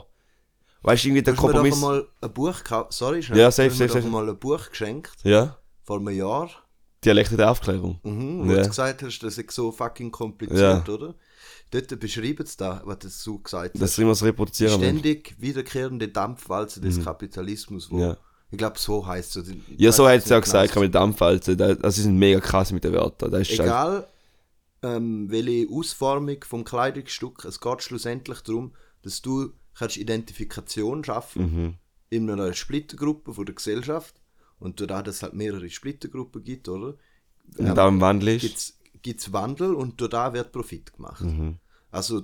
Weißt du, irgendwie der Kompromiss. mal ein Buch gekauft. Sorry, schnell. Ja, safe, safe, safe. mal ein Buch geschenkt, Ja? vor einem Jahr. Dialekte der Aufklärung. Mhm, wo Ja. du gesagt hast, das ist so fucking kompliziert, Ja. oder? Dort beschreibt es da, was du gesagt hast. Wir es Die reproduzieren wollen. ständig wiederkehrende Dampfwalze des Kapitalismus. Wo, Mhm. Ja. Ich glaube, so heißt es. Ja, so hat es ja auch gesagt, mit Dampfwalzen. Das- sind mega krass mit den Wörtern. Ist Egal, ähm, welche Ausformung vom Kleidungsstück, es geht schlussendlich darum, dass du kannst Identifikation schaffen Mhm. in einer Splittergruppe von der Gesellschaft und dadurch, dass es halt mehrere Splittergruppen gibt, oder? Und da im Wandel ist. gibt's gibt's Wandel und da wird Profit gemacht. Mhm. Also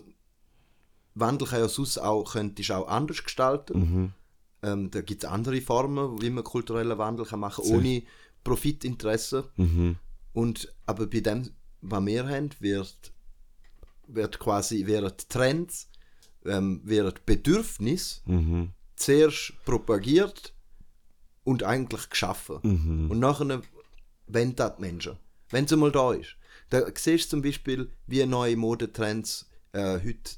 Wandel kann ja sonst auch, könntest auch anders gestalten. Mhm. Ähm, da gibt es andere Formen, wie man kulturellen Wandel kann machen ohne Profitinteresse. Mhm. Und, aber bei dem, was wir haben, wird, wird quasi, werden Trends, ähm, werden Bedürfnis Mhm. zuerst propagiert und eigentlich geschaffen. Mhm. Und nachher wenn das die Menschen. Wenn es einmal da ist. Da siehst du zum Beispiel, wie neue Modetrends äh, heute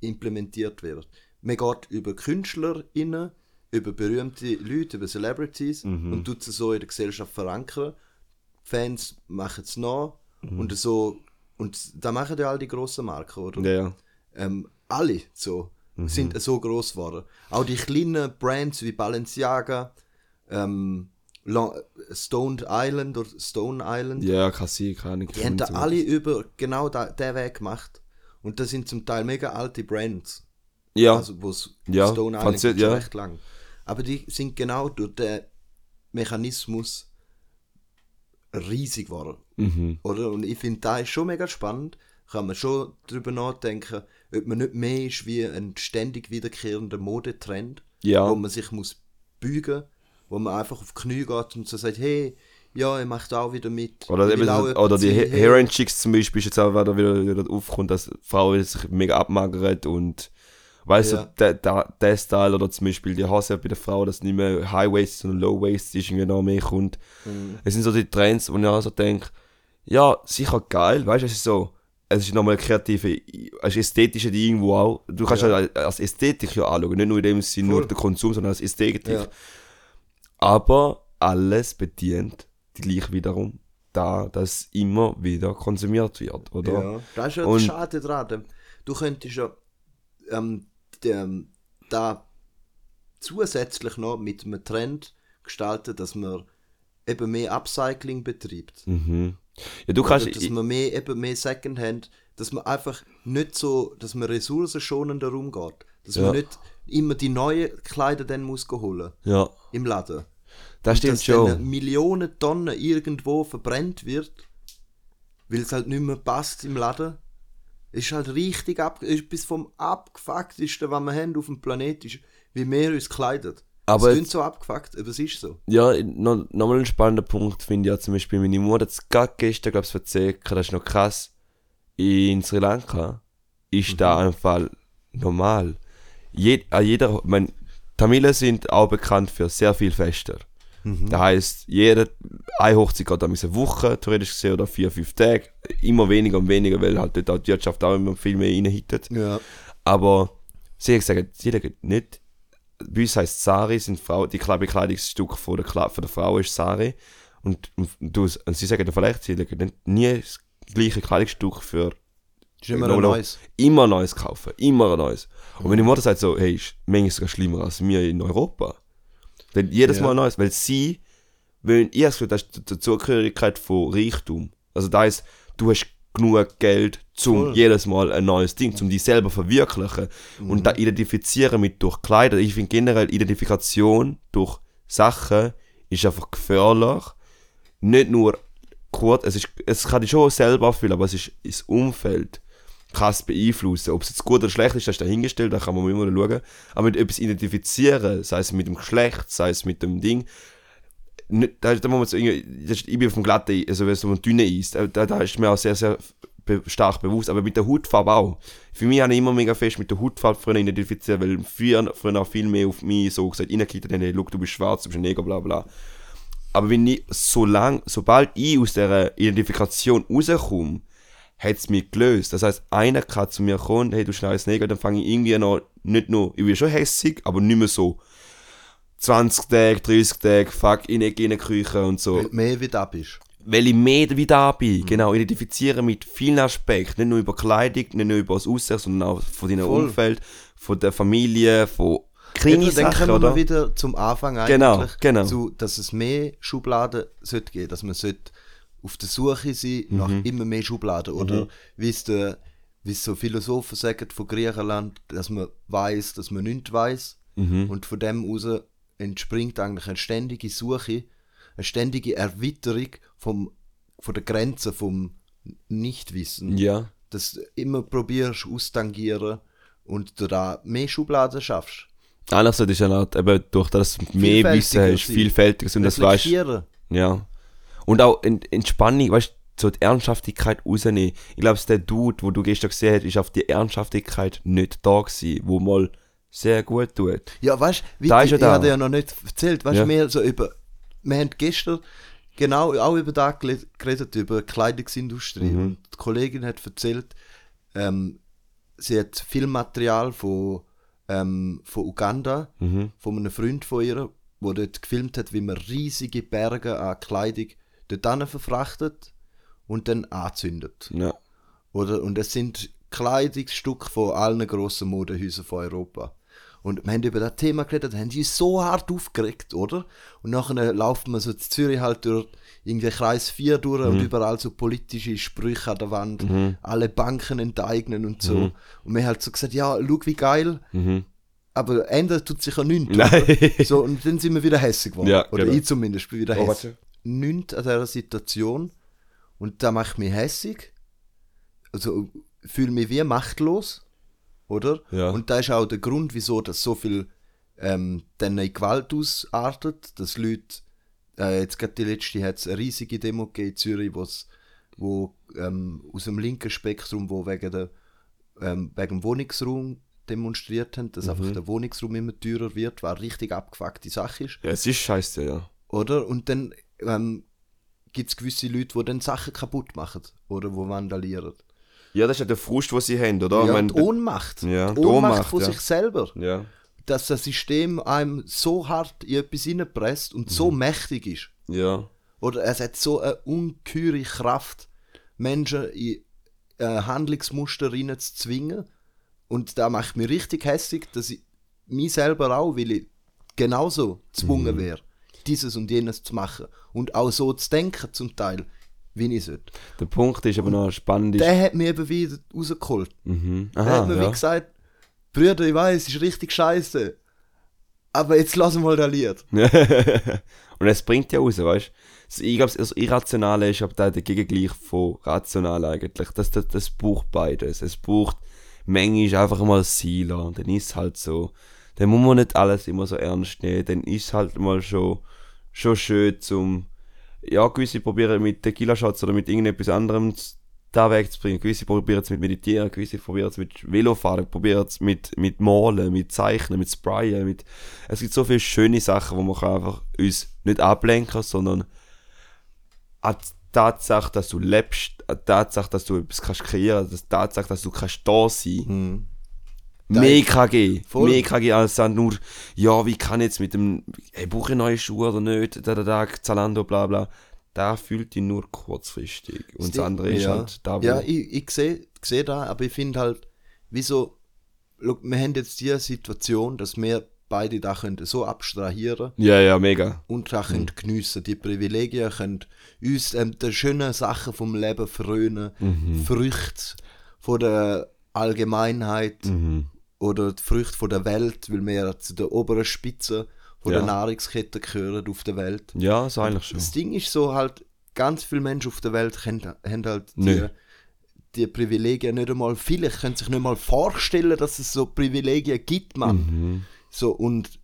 implementiert werden. Man geht über KünstlerInnen, über berühmte Leute, über Celebrities Mhm. und tut es so in der Gesellschaft verankern. Fans machen es nach Mhm. und so und da machen ja all die grossen Marken, oder? Ja, ähm, alle so sind so groß geworden. Auch die kleinen Brands wie Balenciaga, ähm, Long, Stone Island oder Stone Island, Ja, kann sein, keine Ahnung. die haben da alle über genau da, den Weg gemacht. Und das sind zum Teil mega alte Brands. Ja, Also wo's Ja, Stone Island schon ja. recht lang. Aber die sind genau durch den Mechanismus riesig geworden. mhm. Oder? Und ich finde, da ist schon mega spannend. Kann man schon darüber nachdenken, ob man nicht mehr ist wie ein ständig wiederkehrender Modetrend, Ja. wo man sich muss bügen, wo man einfach auf die Knie geht und so sagt, hey, ja, ich mache da auch wieder mit. Oder, eben, oder die. Heron Chicks zum Beispiel ist jetzt auch wieder, wieder, wieder aufgekommen, dass Frauen sich mega abmagern und weißt Ja. du, der, der, der Style oder zum Beispiel die Hose bei der Frau, dass nicht mehr High Waist, sondern Low Waist ist irgendwie noch mehr kommt. Mhm. Es sind so die Trends, wo ich auch so denke, ja, sicher geil, weißt du, es ist so, es ist nochmal kreative, ein ästhetische Ding irgendwo auch. Du kannst Ja. ja. als Ästhetik ja anschauen, nicht nur in dem Sinne nur der Konsum, sondern als Ästhetik. Ja. Aber alles bedient die gleich wiederum da, dass immer wieder konsumiert wird, oder? Ja, das ist ja Und- Schade dran. Du könntest ja ähm, dem, da zusätzlich noch mit einem Trend gestalten, dass man eben mehr Upcycling betreibt. Mhm. Ja, du kannst. Oder dass man mehr, eben mehr Secondhand, dass man einfach nicht so, dass man ressourcenschonender umgeht. Dass Ja. man nicht immer die neuen Kleider dann muss holen ja. im Laden. Das stimmt dass dann schon. Millionen Tonnen irgendwo verbrennt wird, weil es halt nicht mehr passt im Laden. Ist halt richtig ab, ist bis vom abgefucktesten, was wir haben auf dem Planet, ist, wie wir uns kleiden. Aber es klingt so abgefuckt, aber es ist so. Ja, noch, noch ein spannender Punkt finde ich ja zum Beispiel, meine Mutter hat es gerade gestern, glaube ich, erzählt, das ist noch krass. In Sri Lanka ist da einfach normal. Jed, an jeder, mein, Tamilen sind auch bekannt für sehr viel Fester. Das heisst, jede, eine Hochzeit geht eine Woche, theoretisch gesehen, oder vier, fünf Tage. Immer weniger und weniger, weil halt dort auch die Wirtschaft auch immer viel mehr reinhittet. Ja. Aber sie hat gesagt, jeder geht nicht. Bei uns heisst Sari, sind Frau, die Kle- Bekleidungsstück von der, von der Frau ist Sari. Und, und, du, und sie sagen dann vielleicht, sie legen nicht nie das gleiche Kleidungsstück für Ist immer ein neues. immer ein neues kaufen. Immer ein neues. Und meine Mutter sagt so, hey, ist manchmal sogar schlimmer als wir in Europa. Denn jedes Ja. Mal neues, weil sie, weil ich habe das ist die Zugehörigkeit von Reichtum. Also da heißt, du hast genug Geld, zum Voll. jedes Mal ein neues Ding, zum dich selber verwirklichen und da identifizieren mit durch Kleider. Ich finde generell Identifikation durch Sachen ist einfach gefährlich. Nicht nur kurz, es, ist, es kann dich schon selber erfüllen, aber es ist das Umfeld krass beeinflussen. Ob es jetzt gut oder schlecht ist, das ist dahingestellt, da kann man immer schauen. Aber mit etwas identifizieren, sei es mit dem Geschlecht, sei es mit dem Ding, nicht, da, da muss man so irgendwie, das ist, ich bin auf dem glatten, also wenn es um ein dünne Eis, da, da, da ist mir auch sehr, sehr be stark bewusst, aber mit der Hautfarbe auch. Für mich habe ich immer mega fest mit der Hautfarbe früher identifiziert, weil früher, früher auch viel mehr auf mich so gesagt, reingekickt haben, hey, look, du bist schwarz, du bist ein Neger, bla bla. Aber wenn ich, so lang, sobald ich aus dieser Identifikation rauskomme, hat es mich gelöst. Das heißt, einer kann zu mir kommen, hey, du schneides Neger, dann fange ich irgendwie noch, nicht nur, ich bin schon hässig, aber nicht mehr so 20 Tage, 30 Tage, fuck, in die Küche und so. Weil mehr wie da bist. Weil ich mehr wie da bin, genau, identifizieren mit vielen Aspekten, nicht nur über Kleidung, nicht nur über das Aussehen, sondern auch von deinem Voll. Umfeld, von der Familie, von kleinen Eben, dann Sachen, kommen wir oder? wieder zum Anfang eigentlich, Genau, genau. Zu, dass es mehr Schubladen sollte geben, dass man sollte auf der Suche nach Mhm. immer mehr Schubladen oder wie es der wie es so Philosophen sagen von Griechenland, dass man weiß, dass man nichts weiß Mhm. und von dem aus entspringt eigentlich eine ständige Suche, eine ständige Erweiterung vom von der Grenze vom Nichtwissen Ja. dass du immer probierst austangieren und du da mehr Schubladen schaffst. Einerseits ist ja halt eben durch das mehr Vielfältiger Wissen hast, sein. vielfältiges und das weißt. Ja. Und auch in, Entspannung, weißt du, so die Ernsthaftigkeit rausnehmen. Ich glaube, der Dude, wo du gestern gesehen hast, ist auf die Ernsthaftigkeit nicht da gewesen, wo mal sehr gut tut. Ja, weißt du, ich, er habe ja noch nicht erzählt, weißt du, Ja. mehr so über, wir haben gestern genau auch über da gele- geredet, über die Kleidungsindustrie. Mhm. Und die Kollegin hat erzählt, ähm, sie hat Filmmaterial von, ähm, von Uganda, Mhm. von einem Freund von ihr, der dort gefilmt hat, wie man riesige Berge an Kleidung dort verfrachtet und dann anzündet. Ja. Oder? Und es sind Kleidungsstücke von allen grossen Modehäusern von Europa. Und wir haben über das Thema geredet, haben die so hart aufgeregt, oder? Und nachher laufen wir so in Zürich halt durch irgendwie Kreis 4 durch und überall so politische Sprüche an der Wand, alle Banken enteignen und so. Und wir haben halt so gesagt, ja, schau wie geil, aber ändert tut sich ja nichts. So, und dann sind wir wieder hässlich geworden. Ja, Oder genau. ich zumindest bin wieder Oh, hässlich. Nichts an dieser Situation. Und da macht mich hässig. Also fühle mich wie machtlos. Oder? Ja. Und da ist auch der Grund, wieso das so viel ähm, dann in Gewalt ausartet, dass Leute, äh, jetzt gerade die letzte hat es eine riesige Demo gegeben in Zürich, wo's, wo ähm, aus dem linken Spektrum, wo wegen, der, ähm, wegen dem Wohnungsraum demonstriert haben, dass Mhm. einfach der Wohnungsraum immer teurer wird, eine richtig abgefuckte Sache ist. ja, es ist scheiße, ja. Oder? Und dann ähm, gibt es gewisse Leute, die dann Sachen kaputt machen oder wo vandalieren. Ja, das ist ja der Frust, den sie haben, oder? ja, Ich mein, die Ohnmacht. Ja, die Ohnmacht Ohnmacht, von ja. sich selber. ja. Dass das System einem so hart in etwas hineinpresst und so Mhm. mächtig ist. Ja. Oder es hat so eine ungeheure Kraft, Menschen in äh, Handlungsmuster rein zu zwingen. Und da macht mich richtig hässlich, dass ich mich selber auch, weil ich genauso gezwungen Mhm. wäre, dieses und jenes zu machen. Und auch so zu denken zum Teil, wie ich sollte. Der Punkt ist aber noch spannend. Der hat mich eben wieder rausgeholt. mhm. Der hat Aha, mir wie ja. gesagt, Brüder, ich weiß, ist richtig scheiße. aber jetzt lass mal das Lied. *laughs* und es bringt ja raus, weißt du? Ich glaube, das Irrationale ist aber da der Gegengleich von rational eigentlich. Das, das, das braucht beides. Es braucht manchmal einfach mal Ziel und dann ist es halt so. Dann muss man nicht alles immer so ernst nehmen. Dann ist es halt mal schon, schon schön zum, ja, gewisse probieren mit Tequila-Shots oder mit irgendetwas anderem da wegzubringen. Gewisse probieren es mit Meditieren, gewisse probieren es mit Velofahren, probieren es mit, mit Malen, mit Zeichnen, mit Sprayen. Mit es gibt so viele schöne Sachen, wo man kann einfach uns nicht ablenken sondern an die Tatsache, dass du lebst, an die Tatsache, dass du etwas kannst kreieren kannst, die Tatsache, dass du kannst da sein Mhm. Mehr KG. Voll. Mehr KG als dann nur, ja, wie kann jetzt mit dem, hey, brauche ich neue Schuhe oder nicht, da, da, da, Zalando, bla, bla. Da fühlt dich nur kurzfristig. Und das Ding- andere ist ja. halt da, wo, Ja, ich, ich sehe seh da, aber ich finde halt, wieso, look, wir haben jetzt die Situation, dass wir beide da können so abstrahieren ja, ja, mega. und da können geniessen. Die Privilegien können uns ähm, die schönen Sachen vom Leben frönen, Mhm. Früchte von der Allgemeinheit Mhm. Oder die Früchte von der Welt, weil wir ja zu der oberen Spitze von Ja. der Nahrungskette gehören auf der Welt. Ja, so eigentlich schon. Das Ding ist so halt, ganz viele Menschen auf der Welt haben, haben halt die, die Privilegien nicht einmal, viele können sich nicht mal vorstellen, dass es so Privilegien gibt, man. Mhm. So, und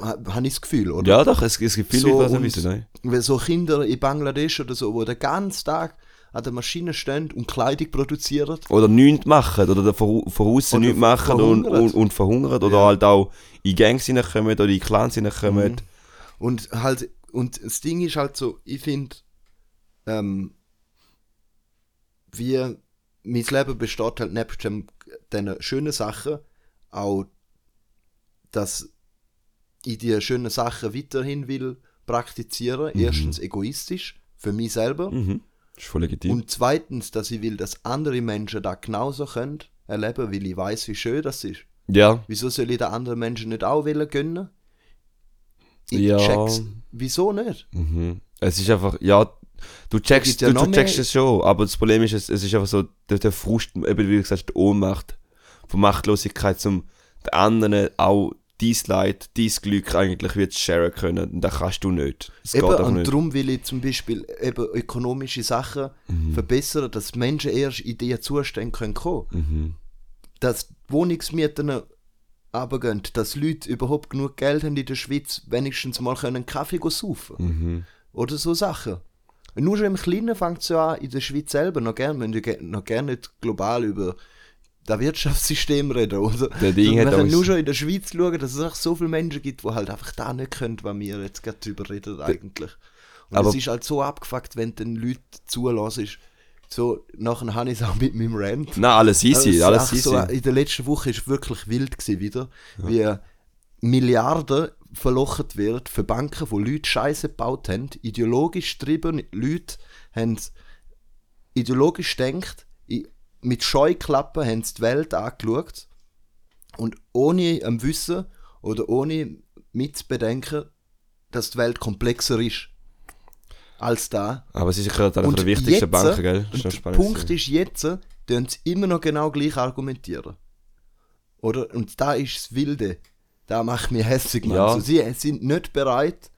ha, habe ich das Gefühl, oder? Ja, doch, es, es gibt viele So, die das nicht wissen? Weil so Kinder in Bangladesch oder so, wo den ganzen Tag an der Maschine stehen und Kleidung produzieren. Oder nichts machen, oder von, von außen nichts machen und, verhungern. und, und verhungern, oder Ja. halt auch in Gangs hineinkommen oder in Clans hineinkommen. Mhm. Und halt, und das Ding ist halt so, ich finde, ähm, wie mein Leben besteht halt nebst dem, den schönen Sachen auch, dass ich die schönen Sachen weiterhin will praktizieren. Erstens egoistisch, für mich selber. Mhm. Ist voll legitim. Und zweitens, dass ich will, dass andere Menschen das genauso können erleben, weil ich weiß, wie schön das ist. ja, Wieso soll ich den anderen Menschen nicht auch wollen gönnen? Ich Ja. check's. Wieso nicht? Mhm. Es ist einfach, ja, du checkst, ja du, du checkst es schon, aber das Problem ist, es, es ist einfach so, der, der Frust, eben wie gesagt die Ohnmacht, von Machtlosigkeit zum den anderen auch dein Leid, dein Glück eigentlich wird sharen können. Und das kannst du nicht. Es Eben, und nicht. darum will ich zum Beispiel eben ökonomische Sachen Mhm. verbessern, dass Menschen erst in diese Zustände können kommen Mhm. Dass die Wohnungsmieten runtergehen, dass Leute überhaupt genug Geld haben in der Schweiz, wenigstens mal einen Kaffee saufen Mhm. Oder so Sachen. Und nur schon im Kleinen fängt es ja an, in der Schweiz selber, noch gerne, wenn wir noch gerne nicht global über das Wirtschaftssystem reden, oder? Der Ding wir können nur schon in der Schweiz schauen, dass es auch so viele Menschen gibt, die halt einfach da nicht können, was wir jetzt gerade drüber reden eigentlich. Und Aber- es ist halt so abgefuckt, wenn den Leuten zulassen So, nachher habe ich es auch mit meinem Rant. Nein, alles easy, Also, alles easy. So, in der letzten Woche ist wirklich wild gewesen wieder, wie Milliarden verlocht wird für Banken, wo Leute Scheiße gebaut haben, ideologisch getrieben, Leute haben ideologisch denkt, mit Scheuklappen haben sie die Welt angeschaut und ohne am Wissen oder ohne mitzubedenken, dass die Welt komplexer ist als da. Aber es ist gerade eine Und der wichtigsten jetzt- Banken, gell? Der Punkt ist jetzt, tun sie immer noch genau gleich argumentieren. Oder? Und da ist das Wilde. Da macht mich hässlich, Mann. Ja. Also, sie sind nicht bereit,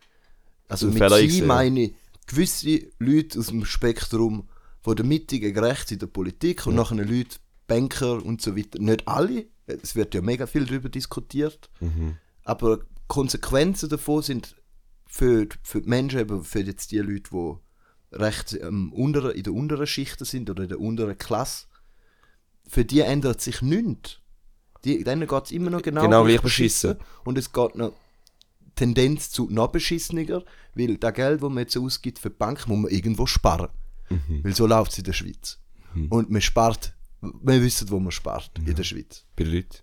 also mit sie meine gewisse Leute aus dem Spektrum von der Mitte gegen rechts in der Politik und nachher Leute, Banker und so weiter. Nicht alle, es wird ja mega viel darüber diskutiert, Mhm. aber Konsequenzen davon sind für, für die Menschen, eben für jetzt die Leute, die recht ähm, unteren, in der unteren Schichten sind oder in der unteren Klasse, für die ändert sich nichts. Die, denen geht es immer noch genau, Genau gleich beschissen. Und es geht noch Tendenz zu noch beschissener, weil das Geld, das man jetzt ausgibt für die Bank, muss man irgendwo sparen. Mhm. Weil so läuft es in der Schweiz. Und man spart, wir wissen, wo man spart in der Schweiz. Bei den Leuten.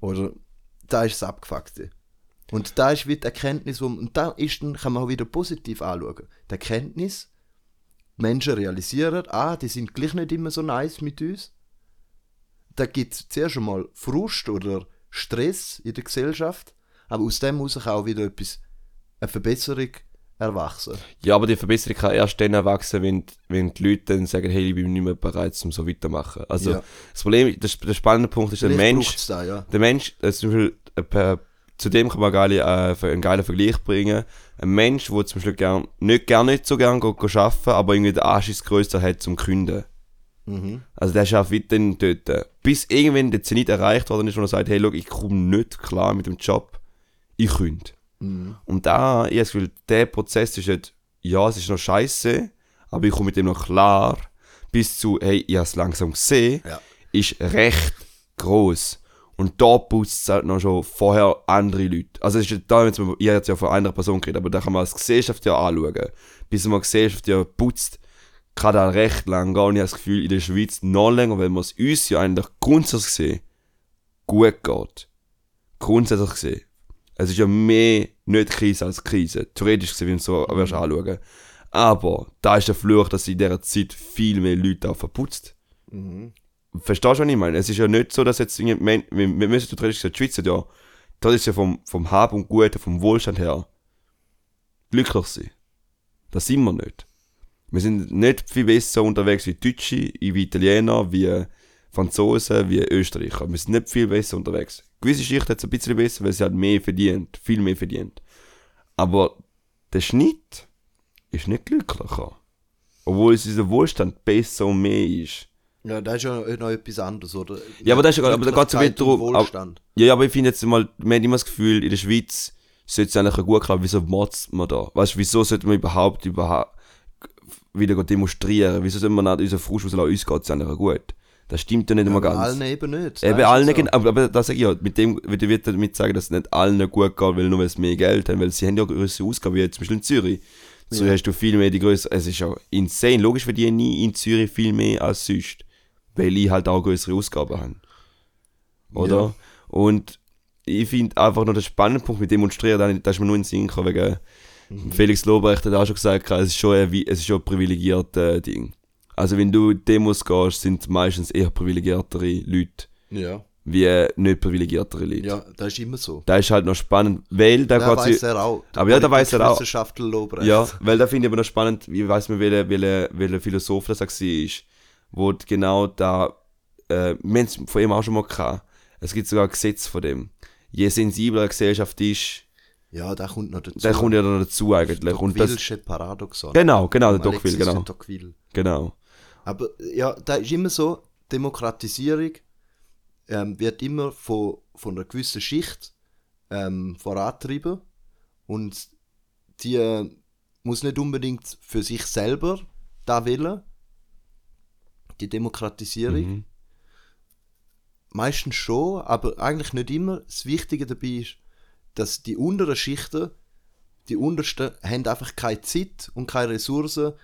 Oder da ist das Abgefuckte. Und da ist wieder die Erkenntnis, wo, und da ist dann, kann man auch wieder positiv anschauen. Die Erkenntnis, Menschen realisieren, ah, die sind gleich nicht immer so nice mit uns. Da gibt es zuerst einmal Frust oder Stress in der Gesellschaft, aber aus dem muss auch wieder etwas, eine Verbesserung erwachsen. Ja, aber die Verbesserung kann erst dann erwachsen, wenn, wenn die Leute dann sagen, hey, ich bin nicht mehr bereit, um so weitermachen. Also, Ja. das Problem, das, der spannende Punkt ist, der Mensch, da, ja. der Mensch, äh, zum Beispiel, äh, per- zudem kann man geile, äh, einen geilen Vergleich bringen. Ein Mensch, der zum Beispiel gern, nicht, gern nicht so gerne arbeiten aber irgendwie den Anschiss größer hat zum Künden. Mhm. Also der schafft weiterhin dort. Bis irgendwann der Zenit erreicht worden ist, wo er sagt, hey, look, ich komme nicht klar mit dem Job, ich künde. Mhm. Und da, ich habe das Gefühl, der Prozess ist nicht, ja, es ist noch scheiße, aber ich komme mit dem noch klar, bis zu, hey, ich habe es langsam gesehen, Ja. ist recht groß. Und da putzt es halt noch schon vorher andere Leute. Also es ist da, jetzt, mal- ihr habt ja von einer Person geredet, aber da kann man als Gesellschaft ja anschauen. Bis man Gesellschaft ja putzt, kann da recht lang gehen. Und ich habe das Gefühl, in der Schweiz noch länger, weil man es uns ja eigentlich grundsätzlich gesehen gut geht. Grundsätzlich gesehen. Es ist ja mehr nicht Krise als Krise. Theoretisch gesehen, wenn du so wirst anschauen. Aber da ist der Fluch, dass in dieser Zeit viel mehr Leute auch verputzt. Mhm. Verstehst du, was ich meine? Es ist ja nicht so, dass jetzt wir, wir müssen theoretisch gesagt, die Schweiz ja, das ist ja vom, vom Hab und Gut, vom Wohlstand her, glücklich sein. Das sind wir nicht. Wir sind nicht viel besser unterwegs wie Deutsche, wie Italiener, wie Franzosen, wie Österreicher. Wir sind nicht viel besser unterwegs. Gewisse Schicht hat es ein bisschen besser, weil sie halt mehr verdient, viel mehr verdient. Aber der Schnitt ist nicht glücklicher. Obwohl es unser Wohlstand besser und mehr ist. Ja, das ist ja noch etwas anderes, oder? Ja, aber das ist ja- aber da geht's ja Glücklichkeit wieder darum- Wohlstand. Ja, ja, aber ich finde jetzt mal, man hat immer das Gefühl, in der Schweiz sollte es eigentlich gut klappen, wieso motzt man da? Weißt du, wieso sollte man überhaupt, überhaupt wieder demonstrieren? Wieso soll man nicht unseren Frust rauslassen, uns geht es eigentlich gut? Das stimmt ja nicht immer Aber ganz. allen eben nicht. Eben allen, so. aber, aber das sage ich ja, mit dem würde ich damit sagen, dass es nicht allen gut geht, weil nur weil sie mehr Geld haben, weil sie haben ja größere Ausgaben, wie jetzt zum Beispiel in Zürich. So Ja. hast du viel mehr die größere, es ist ja insane, logisch verdiene ich in Zürich viel mehr als sonst, weil ich halt auch größere Ausgaben habe. Oder? Ja. Und ich finde einfach noch den spannenden Punkt mit Demonstrieren, da da ist mir nur in den Sinn gekommen, wegen Mhm. Felix Lobrecht hat auch schon gesagt, es ist schon ein, es ist schon ein privilegiertes Ding. Also wenn du Demos gehst, sind es meistens eher privilegiertere Leute Ja. wie nicht privilegiertere Leute. ja, das ist immer so. Da ist halt noch spannend, weil da geht weiß er auch. Aber ja, da weiß er auch. Ja, weil da finde ich aber noch spannend, ich weiß nicht, welcher, welcher, welcher Philosoph das war, wo genau da, äh, wir haben es von ihm auch schon mal gehabt, es gibt sogar ein Gesetz von dem. Je sensibler eine Gesellschaft ist, Ja, der kommt noch dazu. der kommt ja dann dazu eigentlich. Und das, Paradoxon. genau, genau, der Alexis Tocqueville, genau, Tocqueville. genau. Aber ja, da ist immer so, Demokratisierung ähm, wird immer von, von einer gewissen Schicht ähm, vorantrieben und die äh, muss nicht unbedingt für sich selber da wählen, die Demokratisierung. Mhm. Meistens schon, aber eigentlich nicht immer. Das Wichtige dabei ist, dass die unteren Schichten, die untersten, haben einfach keine Zeit und keine Ressourcen,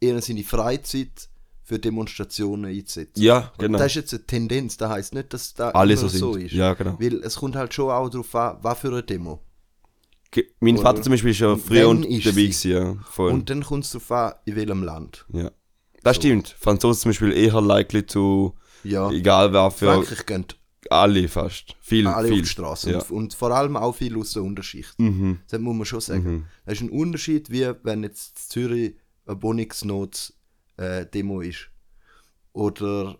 eher seine Freizeit für Demonstrationen einzusetzen. Ja, Und genau. Das ist jetzt eine Tendenz, das heißt nicht, dass da Alle so so ist. Ja, genau. Weil es kommt halt schon auch darauf an, was für eine Demo. Ge- Mein Oder- Vater zum Beispiel ist ja Und früher und dabei gewesen, ja. Voll. Und dann kommt es darauf an, in welchem Land. ja. Das So. stimmt. Franzosen zum Beispiel eher likely to, Ja, egal wer für, Frankreich gehen alle fast. Viel, alle viel. auf die Straße. Ja. Und, und vor allem auch viel aus der Unterschicht. Mhm. Das muss man schon sagen. Mhm. Das ist ein Unterschied, wie wenn jetzt Zürich eine Wohnungsnot-Demo ist. Oder.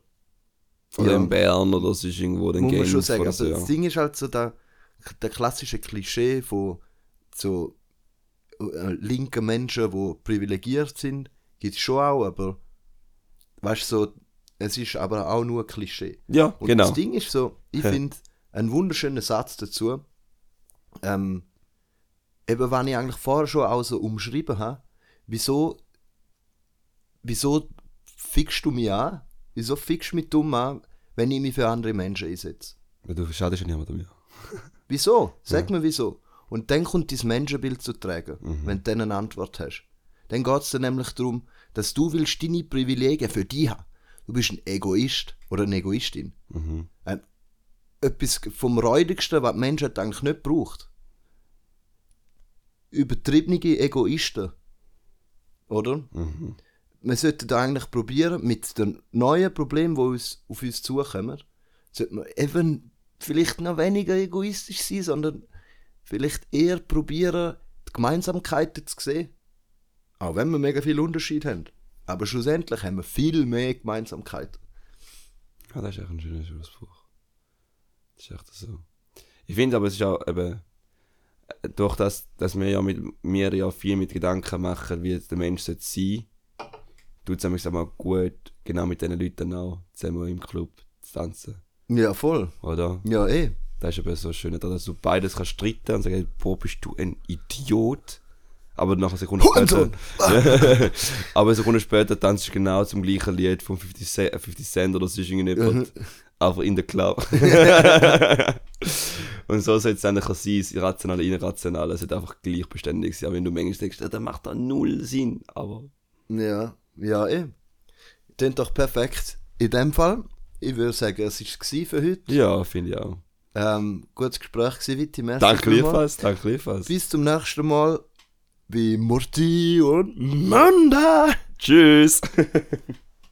Oder Ja. in Bern oder es ist irgendwo den muss man schon sagen. Also so, das. Ding ist halt so der, der klassische Klischee von so äh, linken Menschen, die privilegiert sind, gibt es schon auch, aber weißt du, so, es ist aber auch nur ein Klischee. Ja, Und genau. das Ding ist so, ich *laughs* Ja. finde einen wunderschönen Satz dazu, ähm, eben wenn ich eigentlich vorher schon auch so umschrieben habe, wieso, wieso fickst du mich an? Wieso fickst du mich dumm an, wenn ich mich für andere Menschen einsetze? Ja, Du schadest ja niemand mehr. *laughs* Wieso? Sag mir wieso. Und dann kommt dein Menschenbild zu tragen, Mhm. wenn du dann eine Antwort hast. Dann geht es dann nämlich darum, dass du willst deine Privilegien für dich haben. Du bist ein Egoist oder eine Egoistin. Mhm. Ähm, etwas vom Räudigsten, was die Menschheit eigentlich nicht braucht. Übertriebene Egoisten. Oder? Mhm. Wir sollten da eigentlich probieren, mit den neuen Problemen, die uns, auf uns zukommen, sollte man eben vielleicht noch weniger egoistisch sein, sondern vielleicht eher probieren, die Gemeinsamkeiten zu sehen. Auch wenn wir mega viel Unterschied haben. Aber schlussendlich haben wir viel mehr Gemeinsamkeiten. Ja, das ist echt ein schöner Schlussspruch. Das ist echt so. Ich finde aber, es ist auch eben, äh, durch das, dass wir ja mit mir ja viel mit Gedanken machen, wie der Mensch sollte sein, tut es nämlich mal gut, genau mit diesen Leuten auch zusammen im Club zu tanzen. Ja, voll. Oder? Ja, eh. Das ist eben so schön, dass du beides kannst streiten und sagen, boah, bist du ein Idiot. Aber nach einer Sekunde später. *laughs* Aber eine Sekunde später tanzt du genau zum gleichen Lied von 50 Cent, 50 Cent oder sonst irgendjemand. Aber in der Club. *laughs* und so soll es dann sein, das Irrationale, Irrationale. Es sollte einfach gleichbeständig sein. Wenn du manchmal denkst, ja, das macht da null Sinn. Aber Ja, ja, eh. Klingt doch perfekt. In dem Fall, ich würde sagen, es war für heute. ja, finde ich auch. Ähm, gutes Gespräch gewesen, Vitti. Merci Danke vielmals. gleichfalls, danke gleichfalls. Bis zum nächsten Mal. Wie Murti und Manda. Tschüss. *laughs*